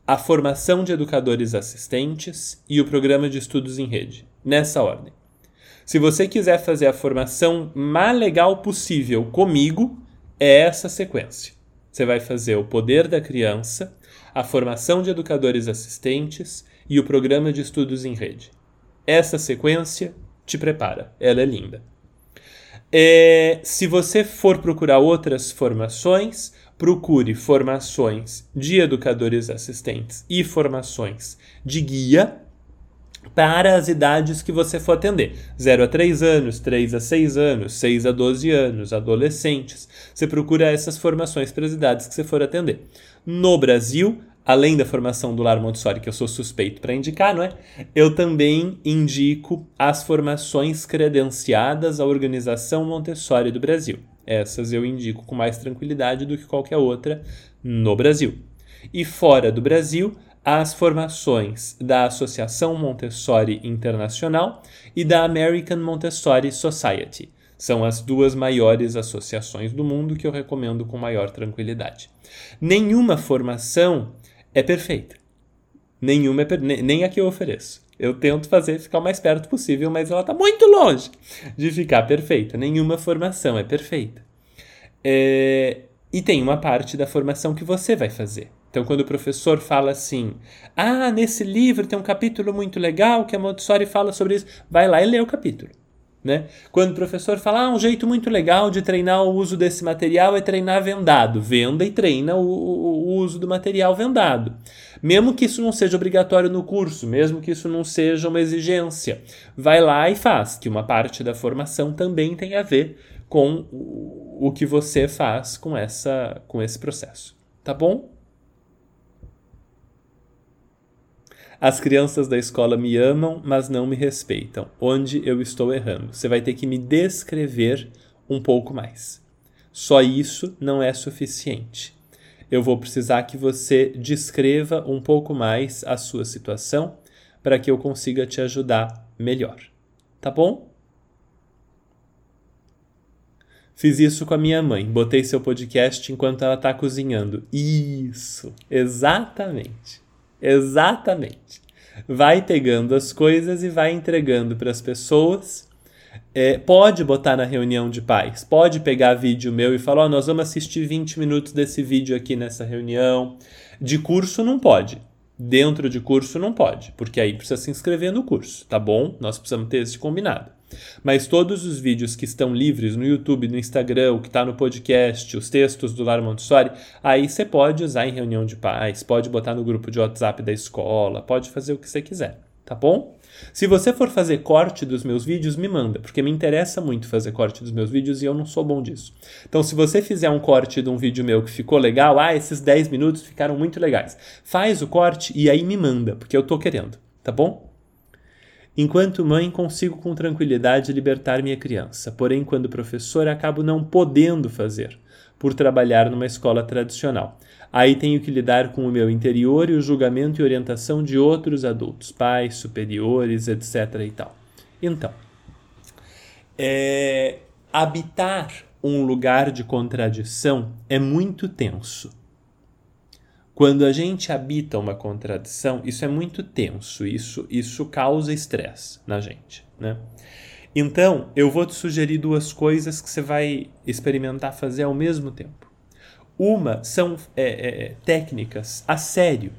a formação de educadores assistentes e o programa de estudos em rede. Nessa ordem. Se você quiser fazer a formação mais legal possível comigo, é essa sequência. Você vai fazer o poder da criança, a formação de educadores assistentes e o programa de estudos em rede. Essa sequência te prepara, ela é linda. É, se você for procurar outras formações, procure formações de educadores assistentes e formações de guia para as idades que você for atender. 0 a 3 anos, 3 a 6 anos, 6 a 12 anos, adolescentes. Você procura essas formações para as idades que você for atender. No Brasil, além da formação do Lar Montessori, que eu sou suspeito para indicar, não é? Eu também indico as formações credenciadas à Organização Montessori do Brasil. Essas eu indico com mais tranquilidade do que qualquer outra no Brasil. E fora do Brasil, as formações da Associação Montessori Internacional e da American Montessori Society. São as duas maiores associações do mundo que eu recomendo com maior tranquilidade. Nenhuma formação é perfeita. Nenhuma é per... nem a que eu ofereço. Eu tento fazer ficar o mais perto possível, mas ela está muito longe de ficar perfeita. Nenhuma formação é perfeita. É... E tem uma parte da formação que você vai fazer. Então, quando o professor fala assim, ah, nesse livro tem um capítulo muito legal que a Montessori fala sobre isso, vai lá e lê o capítulo. Né? Quando o professor fala, ah, um jeito muito legal de treinar o uso desse material é treinar vendado, venda e treina o, o, o uso do material vendado. Mesmo que isso não seja obrigatório no curso, mesmo que isso não seja uma exigência, vai lá e faz, que uma parte da formação também tem a ver com o, o que você faz com, essa, com esse processo. Tá bom? As crianças da escola me amam, mas não me respeitam. Onde eu estou errando? Você vai ter que me descrever um pouco mais. Só isso não é suficiente. Eu vou precisar que você descreva um pouco mais a sua situação para que eu consiga te ajudar melhor. Tá bom? Fiz isso com a minha mãe. Botei seu podcast enquanto ela está cozinhando. Isso, exatamente. Exatamente. Vai pegando as coisas e vai entregando para as pessoas. É, pode botar na reunião de pais, pode pegar vídeo meu e falar: oh, nós vamos assistir 20 minutos desse vídeo aqui nessa reunião. De curso não pode. Dentro de curso não pode, porque aí precisa se inscrever no curso, tá bom? Nós precisamos ter esse combinado. Mas todos os vídeos que estão livres no YouTube, no Instagram, o que está no podcast, os textos do Lar Montessori, aí você pode usar em reunião de pais, pode botar no grupo de WhatsApp da escola, pode fazer o que você quiser, tá bom? Se você for fazer corte dos meus vídeos, me manda, porque me interessa muito fazer corte dos meus vídeos e eu não sou bom disso. Então, se você fizer um corte de um vídeo meu que ficou legal, ah, esses 10 minutos ficaram muito legais. Faz o corte e aí me manda, porque eu tô querendo, tá bom? Enquanto mãe, consigo com tranquilidade libertar minha criança, porém, quando professora, acabo não podendo fazer, por trabalhar numa escola tradicional. Aí tenho que lidar com o meu interior e o julgamento e orientação de outros adultos, pais, superiores, etc. e tal. Então, é, habitar um lugar de contradição é muito tenso quando a gente habita uma contradição, isso é muito tenso, isso, isso causa estresse na gente, né? Então, eu vou te sugerir duas coisas que você vai experimentar fazer ao mesmo tempo. Uma são é, é, técnicas a sério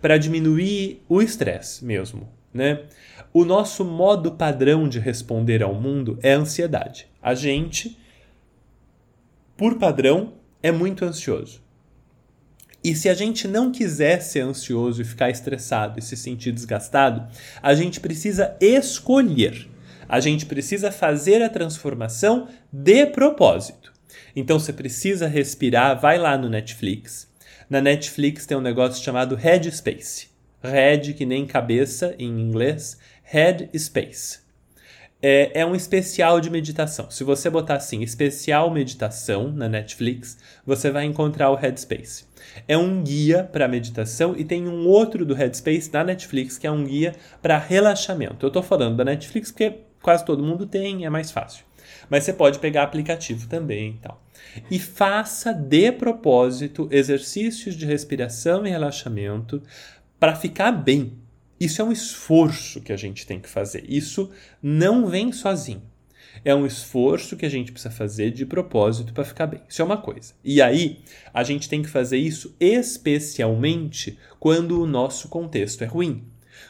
para diminuir o estresse mesmo, né? O nosso modo padrão de responder ao mundo é a ansiedade. A gente, por padrão, é muito ansioso. E se a gente não quiser ser ansioso e ficar estressado e se sentir desgastado, a gente precisa escolher. A gente precisa fazer a transformação de propósito. Então você precisa respirar, vai lá no Netflix. Na Netflix tem um negócio chamado Headspace. Head, que nem cabeça em inglês, Headspace. É, é um especial de meditação. Se você botar assim, especial meditação na Netflix, você vai encontrar o Headspace é um guia para meditação e tem um outro do Headspace da Netflix que é um guia para relaxamento. Eu estou falando da Netflix porque quase todo mundo tem, é mais fácil. Mas você pode pegar aplicativo também e tal. E faça de propósito exercícios de respiração e relaxamento para ficar bem. Isso é um esforço que a gente tem que fazer. Isso não vem sozinho é um esforço que a gente precisa fazer de propósito para ficar bem. Isso é uma coisa. E aí, a gente tem que fazer isso especialmente quando o nosso contexto é ruim.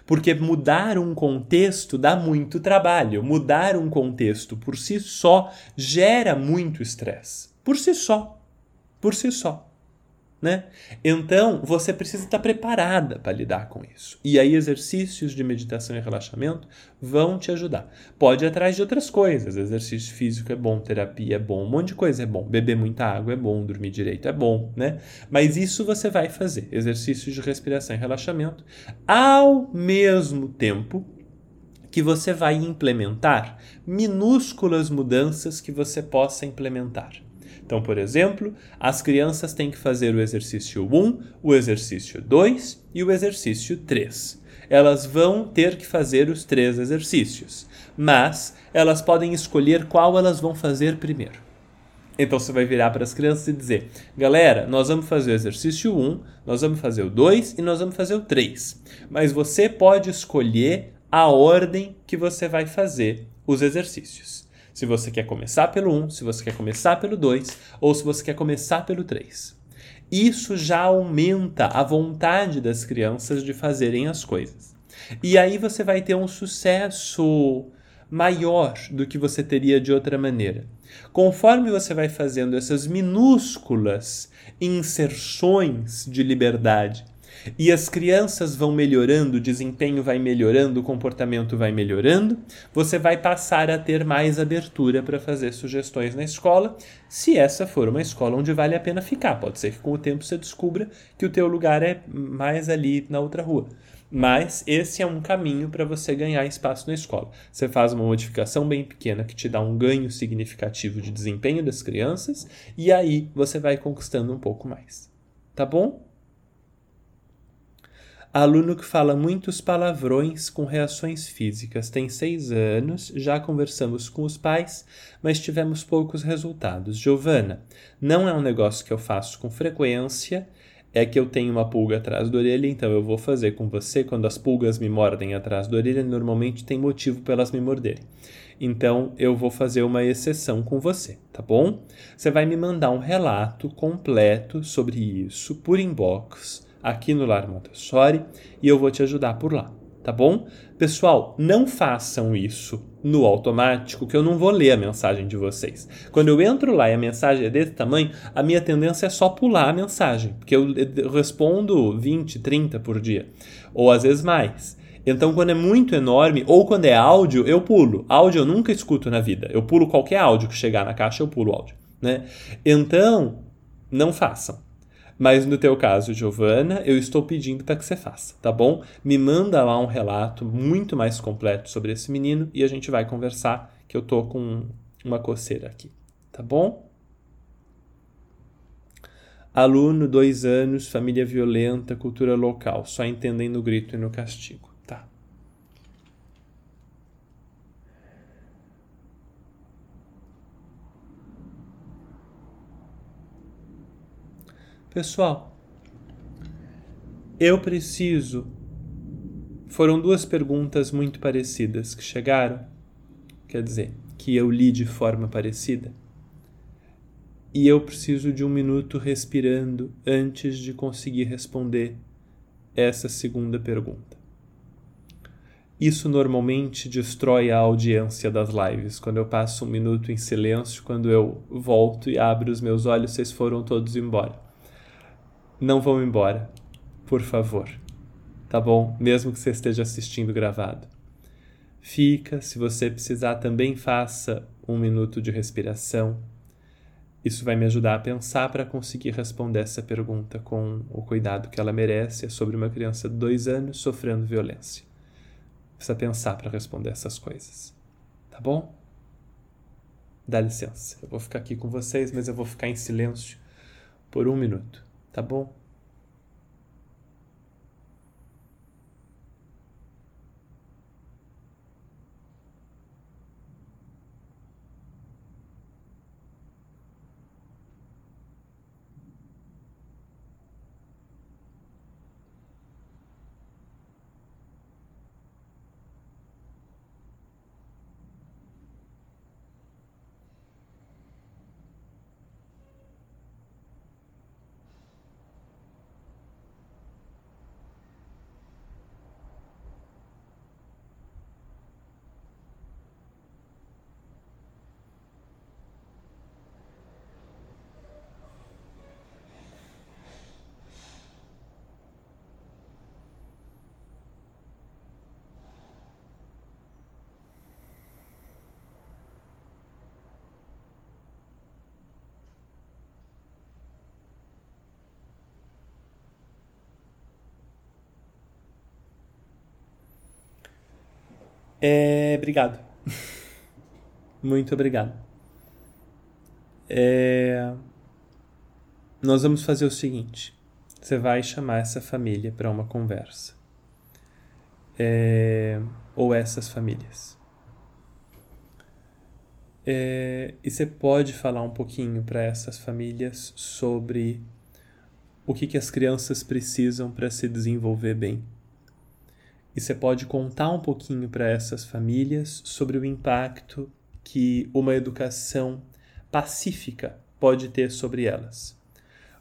Porque mudar um contexto dá muito trabalho. Mudar um contexto por si só gera muito estresse. Por si só. Por si só né? Então, você precisa estar preparada para lidar com isso. E aí, exercícios de meditação e relaxamento vão te ajudar. Pode ir atrás de outras coisas. Exercício físico é bom, terapia é bom, um monte de coisa é bom. Beber muita água é bom, dormir direito é bom, né? Mas isso você vai fazer. Exercícios de respiração e relaxamento ao mesmo tempo que você vai implementar minúsculas mudanças que você possa implementar. Então, por exemplo, as crianças têm que fazer o exercício 1, o exercício 2 e o exercício 3. Elas vão ter que fazer os três exercícios, mas elas podem escolher qual elas vão fazer primeiro. Então você vai virar para as crianças e dizer: galera, nós vamos fazer o exercício 1, nós vamos fazer o 2 e nós vamos fazer o 3. Mas você pode escolher a ordem que você vai fazer os exercícios se você quer começar pelo 1, se você quer começar pelo 2 ou se você quer começar pelo 3. Isso já aumenta a vontade das crianças de fazerem as coisas. E aí você vai ter um sucesso maior do que você teria de outra maneira. Conforme você vai fazendo essas minúsculas inserções de liberdade e as crianças vão melhorando, o desempenho vai melhorando, o comportamento vai melhorando, você vai passar a ter mais abertura para fazer sugestões na escola, se essa for uma escola onde vale a pena ficar. Pode ser que com o tempo você descubra que o teu lugar é mais ali na outra rua. Mas esse é um caminho para você ganhar espaço na escola. Você faz uma modificação bem pequena que te dá um ganho significativo de desempenho das crianças e aí você vai conquistando um pouco mais. Tá bom? Aluno que fala muitos palavrões com reações físicas. Tem seis anos, já conversamos com os pais, mas tivemos poucos resultados. Giovana, não é um negócio que eu faço com frequência, é que eu tenho uma pulga atrás da orelha, então eu vou fazer com você. Quando as pulgas me mordem atrás da orelha, normalmente tem motivo para elas me morderem. Então eu vou fazer uma exceção com você, tá bom? Você vai me mandar um relato completo sobre isso por inbox aqui no Lar Montessori e eu vou te ajudar por lá, tá bom? Pessoal, não façam isso no automático, que eu não vou ler a mensagem de vocês. Quando eu entro lá e a mensagem é desse tamanho, a minha tendência é só pular a mensagem, porque eu respondo 20, 30 por dia, ou às vezes mais. Então, quando é muito enorme, ou quando é áudio, eu pulo. Áudio eu nunca escuto na vida. Eu pulo qualquer áudio que chegar na caixa, eu pulo áudio. Né? Então, não façam. Mas no teu caso, Giovana, eu estou pedindo para que você faça, tá bom? Me manda lá um relato muito mais completo sobre esse menino e a gente vai conversar, que eu tô com uma coceira aqui, tá bom? Aluno, dois anos, família violenta, cultura local, só entendem no grito e no castigo. Tá. Pessoal, eu preciso. Foram duas perguntas muito parecidas que chegaram, quer dizer, que eu li de forma parecida e eu preciso de um minuto respirando antes de conseguir responder essa segunda pergunta. Isso normalmente destrói a audiência das lives. Quando eu passo um minuto em silêncio, quando eu volto e abro os meus olhos, vocês foram todos embora. Não vão embora, por favor. Tá bom? Mesmo que você esteja assistindo gravado. Fica, se você precisar, também faça um minuto de respiração isso vai me ajudar a pensar para conseguir responder essa pergunta com o cuidado que ela merece. É sobre uma criança de dois anos sofrendo violência. Precisa pensar para responder essas coisas. Tá bom? Dá licença. Eu vou ficar aqui com vocês, mas eu vou ficar em silêncio por um minuto. Tá bom? É, obrigado. Muito obrigado. É, nós vamos fazer o seguinte: você vai chamar essa família para uma conversa. É, ou essas famílias. É, e você pode falar um pouquinho para essas famílias sobre o que, que as crianças precisam para se desenvolver bem e você pode contar um pouquinho para essas famílias sobre o impacto que uma educação pacífica pode ter sobre elas.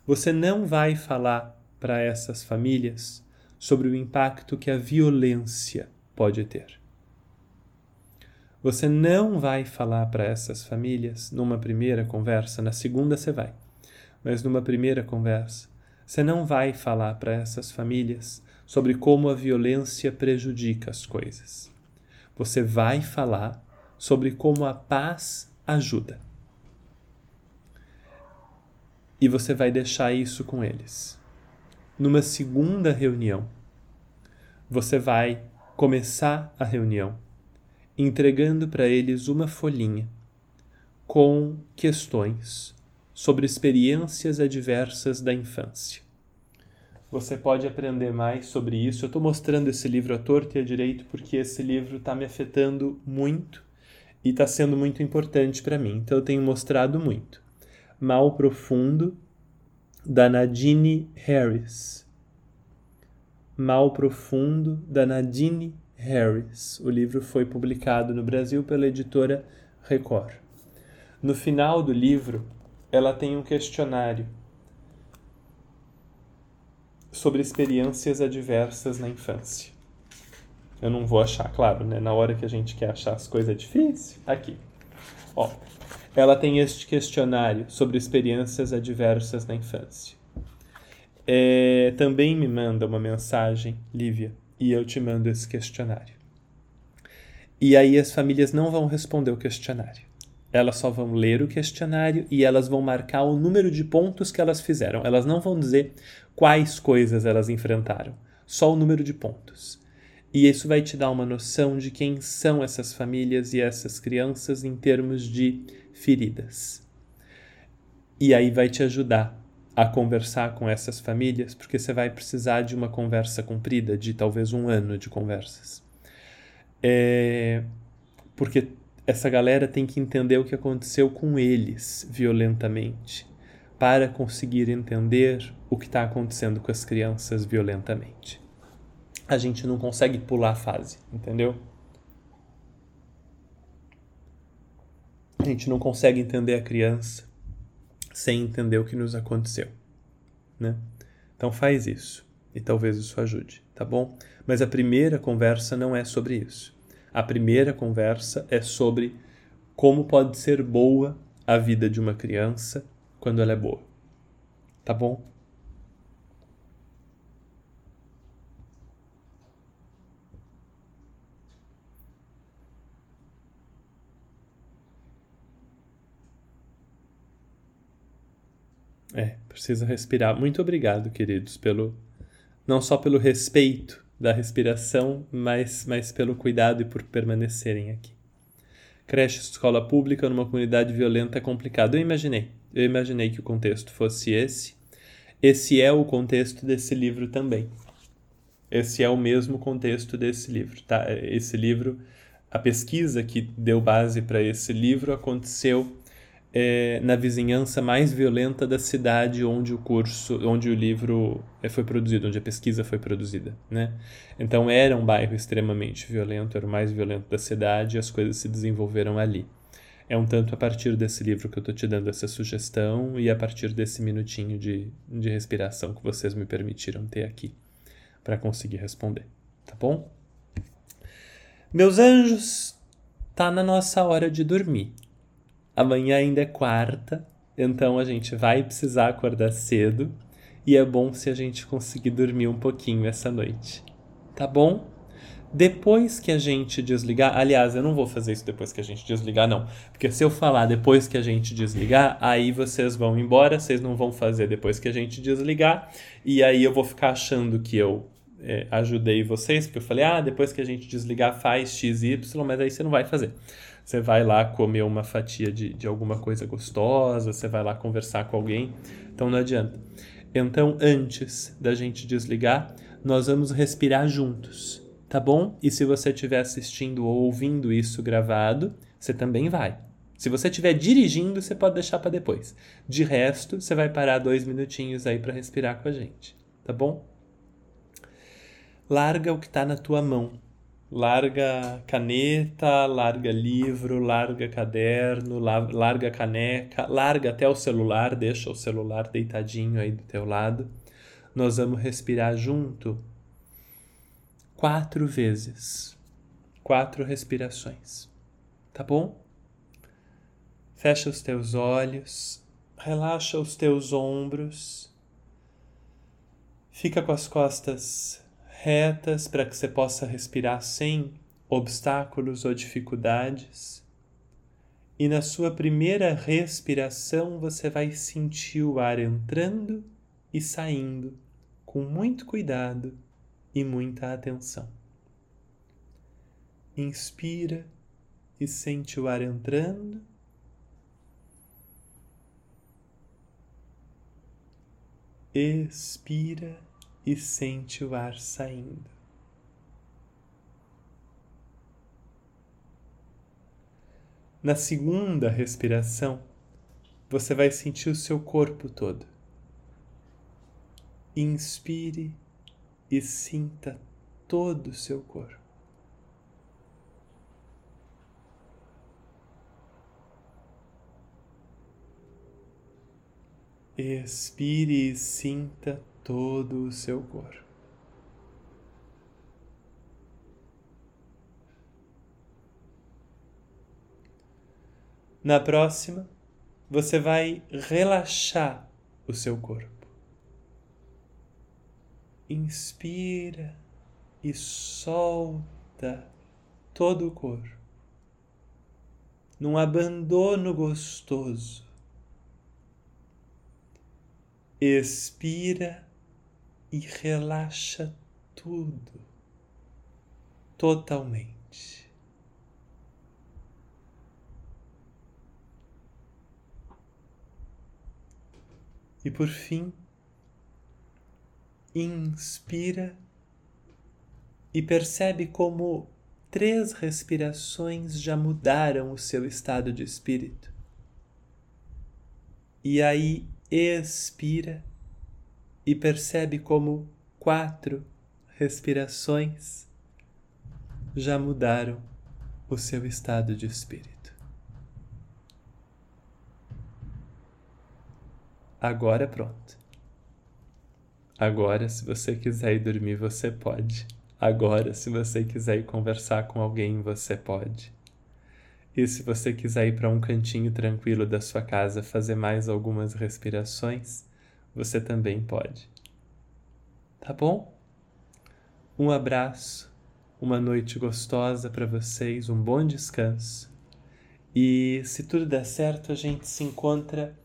Você não vai falar para essas famílias sobre o impacto que a violência pode ter. Você não vai falar para essas famílias numa primeira conversa, na segunda você vai, mas numa primeira conversa, você não vai falar para essas famílias sobre como a violência prejudica as coisas. Você vai falar sobre como a paz ajuda. E você vai deixar isso com eles. Numa segunda reunião, você vai começar a reunião entregando para eles uma folhinha com questões sobre experiências adversas da infância. Você pode aprender mais sobre isso. Eu estou mostrando esse livro à torta e à direito porque esse livro está me afetando muito e está sendo muito importante para mim. Então eu tenho mostrado muito. Mal Profundo, da Nadine Harris. Mal Profundo, da Nadine Harris. O livro foi publicado no Brasil pela editora Record. No final do livro, ela tem um questionário sobre experiências adversas na infância. Eu não vou achar, claro, né? Na hora que a gente quer achar as coisas é difícil. Aqui. Ó, ela tem este questionário sobre experiências adversas na infância. É, também me manda uma mensagem, Lívia, e eu te mando esse questionário. E aí as famílias não vão responder o questionário. Elas só vão ler o questionário e elas vão marcar o número de pontos que elas fizeram. Elas não vão dizer quais coisas elas enfrentaram, só o número de pontos. E isso vai te dar uma noção de quem são essas famílias e essas crianças em termos de feridas. E aí vai te ajudar a conversar com essas famílias, porque você vai precisar de uma conversa comprida, de talvez um ano de conversas. É, porque essa galera tem que entender o que aconteceu com eles violentamente, para conseguir entender o que está acontecendo com as crianças violentamente. A gente não consegue pular a fase, entendeu? A gente não consegue entender a criança sem entender o que nos aconteceu, né? Então faz isso e talvez isso ajude, tá bom? Mas a primeira conversa não é sobre isso. A primeira conversa é sobre como pode ser boa a vida de uma criança quando ela é boa. Tá bom? É, precisa respirar. Muito obrigado, queridos, pelo não só pelo respeito da respiração, mas, mas pelo cuidado e por permanecerem aqui. Creche escola pública numa comunidade violenta é complicado. Eu imaginei. Eu imaginei que o contexto fosse esse. Esse é o contexto desse livro também. Esse é o mesmo contexto desse livro, tá? Esse livro, a pesquisa que deu base para esse livro aconteceu é, na vizinhança mais violenta da cidade onde o curso, onde o livro é, foi produzido, onde a pesquisa foi produzida, né? Então era um bairro extremamente violento, era o mais violento da cidade e as coisas se desenvolveram ali. É um tanto a partir desse livro que eu estou te dando essa sugestão e a partir desse minutinho de, de respiração que vocês me permitiram ter aqui para conseguir responder, tá bom? Meus anjos, tá na nossa hora de dormir. Amanhã ainda é quarta, então a gente vai precisar acordar cedo e é bom se a gente conseguir dormir um pouquinho essa noite. Tá bom? Depois que a gente desligar, aliás, eu não vou fazer isso depois que a gente desligar, não. Porque se eu falar depois que a gente desligar, aí vocês vão embora, vocês não vão fazer depois que a gente desligar, e aí eu vou ficar achando que eu é, ajudei vocês, porque eu falei, ah, depois que a gente desligar faz XY, mas aí você não vai fazer. Você vai lá comer uma fatia de, de alguma coisa gostosa, você vai lá conversar com alguém, então não adianta. Então, antes da gente desligar, nós vamos respirar juntos, tá bom? E se você estiver assistindo ou ouvindo isso gravado, você também vai. Se você estiver dirigindo, você pode deixar para depois. De resto, você vai parar dois minutinhos aí para respirar com a gente, tá bom? Larga o que está na tua mão larga caneta, larga livro, larga caderno, larga caneca, larga até o celular, deixa o celular deitadinho aí do teu lado. Nós vamos respirar junto quatro vezes. Quatro respirações. Tá bom? Fecha os teus olhos, relaxa os teus ombros. Fica com as costas retas para que você possa respirar sem obstáculos ou dificuldades. E na sua primeira respiração você vai sentir o ar entrando e saindo com muito cuidado e muita atenção. Inspira e sente o ar entrando. Expira e sente o ar saindo. Na segunda respiração, você vai sentir o seu corpo todo. Inspire e sinta todo o seu corpo. Expire e sinta todo o seu corpo. Na próxima, você vai relaxar o seu corpo. Inspira e solta todo o corpo num abandono gostoso. Expira e relaxa tudo totalmente. E por fim, inspira e percebe como três respirações já mudaram o seu estado de espírito. E aí expira e percebe como quatro respirações já mudaram o seu estado de espírito. Agora pronto. Agora, se você quiser ir dormir, você pode. Agora, se você quiser ir conversar com alguém, você pode. E se você quiser ir para um cantinho tranquilo da sua casa fazer mais algumas respirações, você também pode. Tá bom? Um abraço, uma noite gostosa para vocês, um bom descanso. E se tudo der certo, a gente se encontra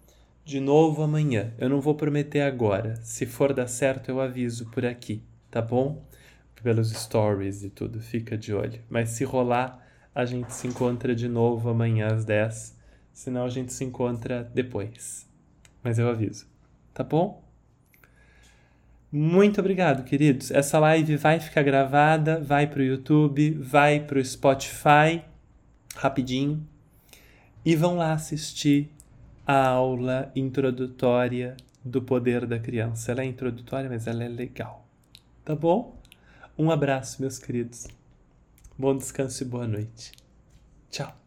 de novo amanhã. Eu não vou prometer agora. Se for dar certo, eu aviso por aqui, tá bom? pelos stories e tudo, fica de olho. Mas se rolar, a gente se encontra de novo amanhã às 10. Senão a gente se encontra depois. Mas eu aviso, tá bom? Muito obrigado, queridos. Essa live vai ficar gravada, vai para o YouTube, vai para o Spotify, rapidinho. E vão lá assistir a aula introdutória do poder da criança. Ela é introdutória, mas ela é legal. Tá bom? Um abraço, meus queridos. Bom descanso e boa noite. Tchau.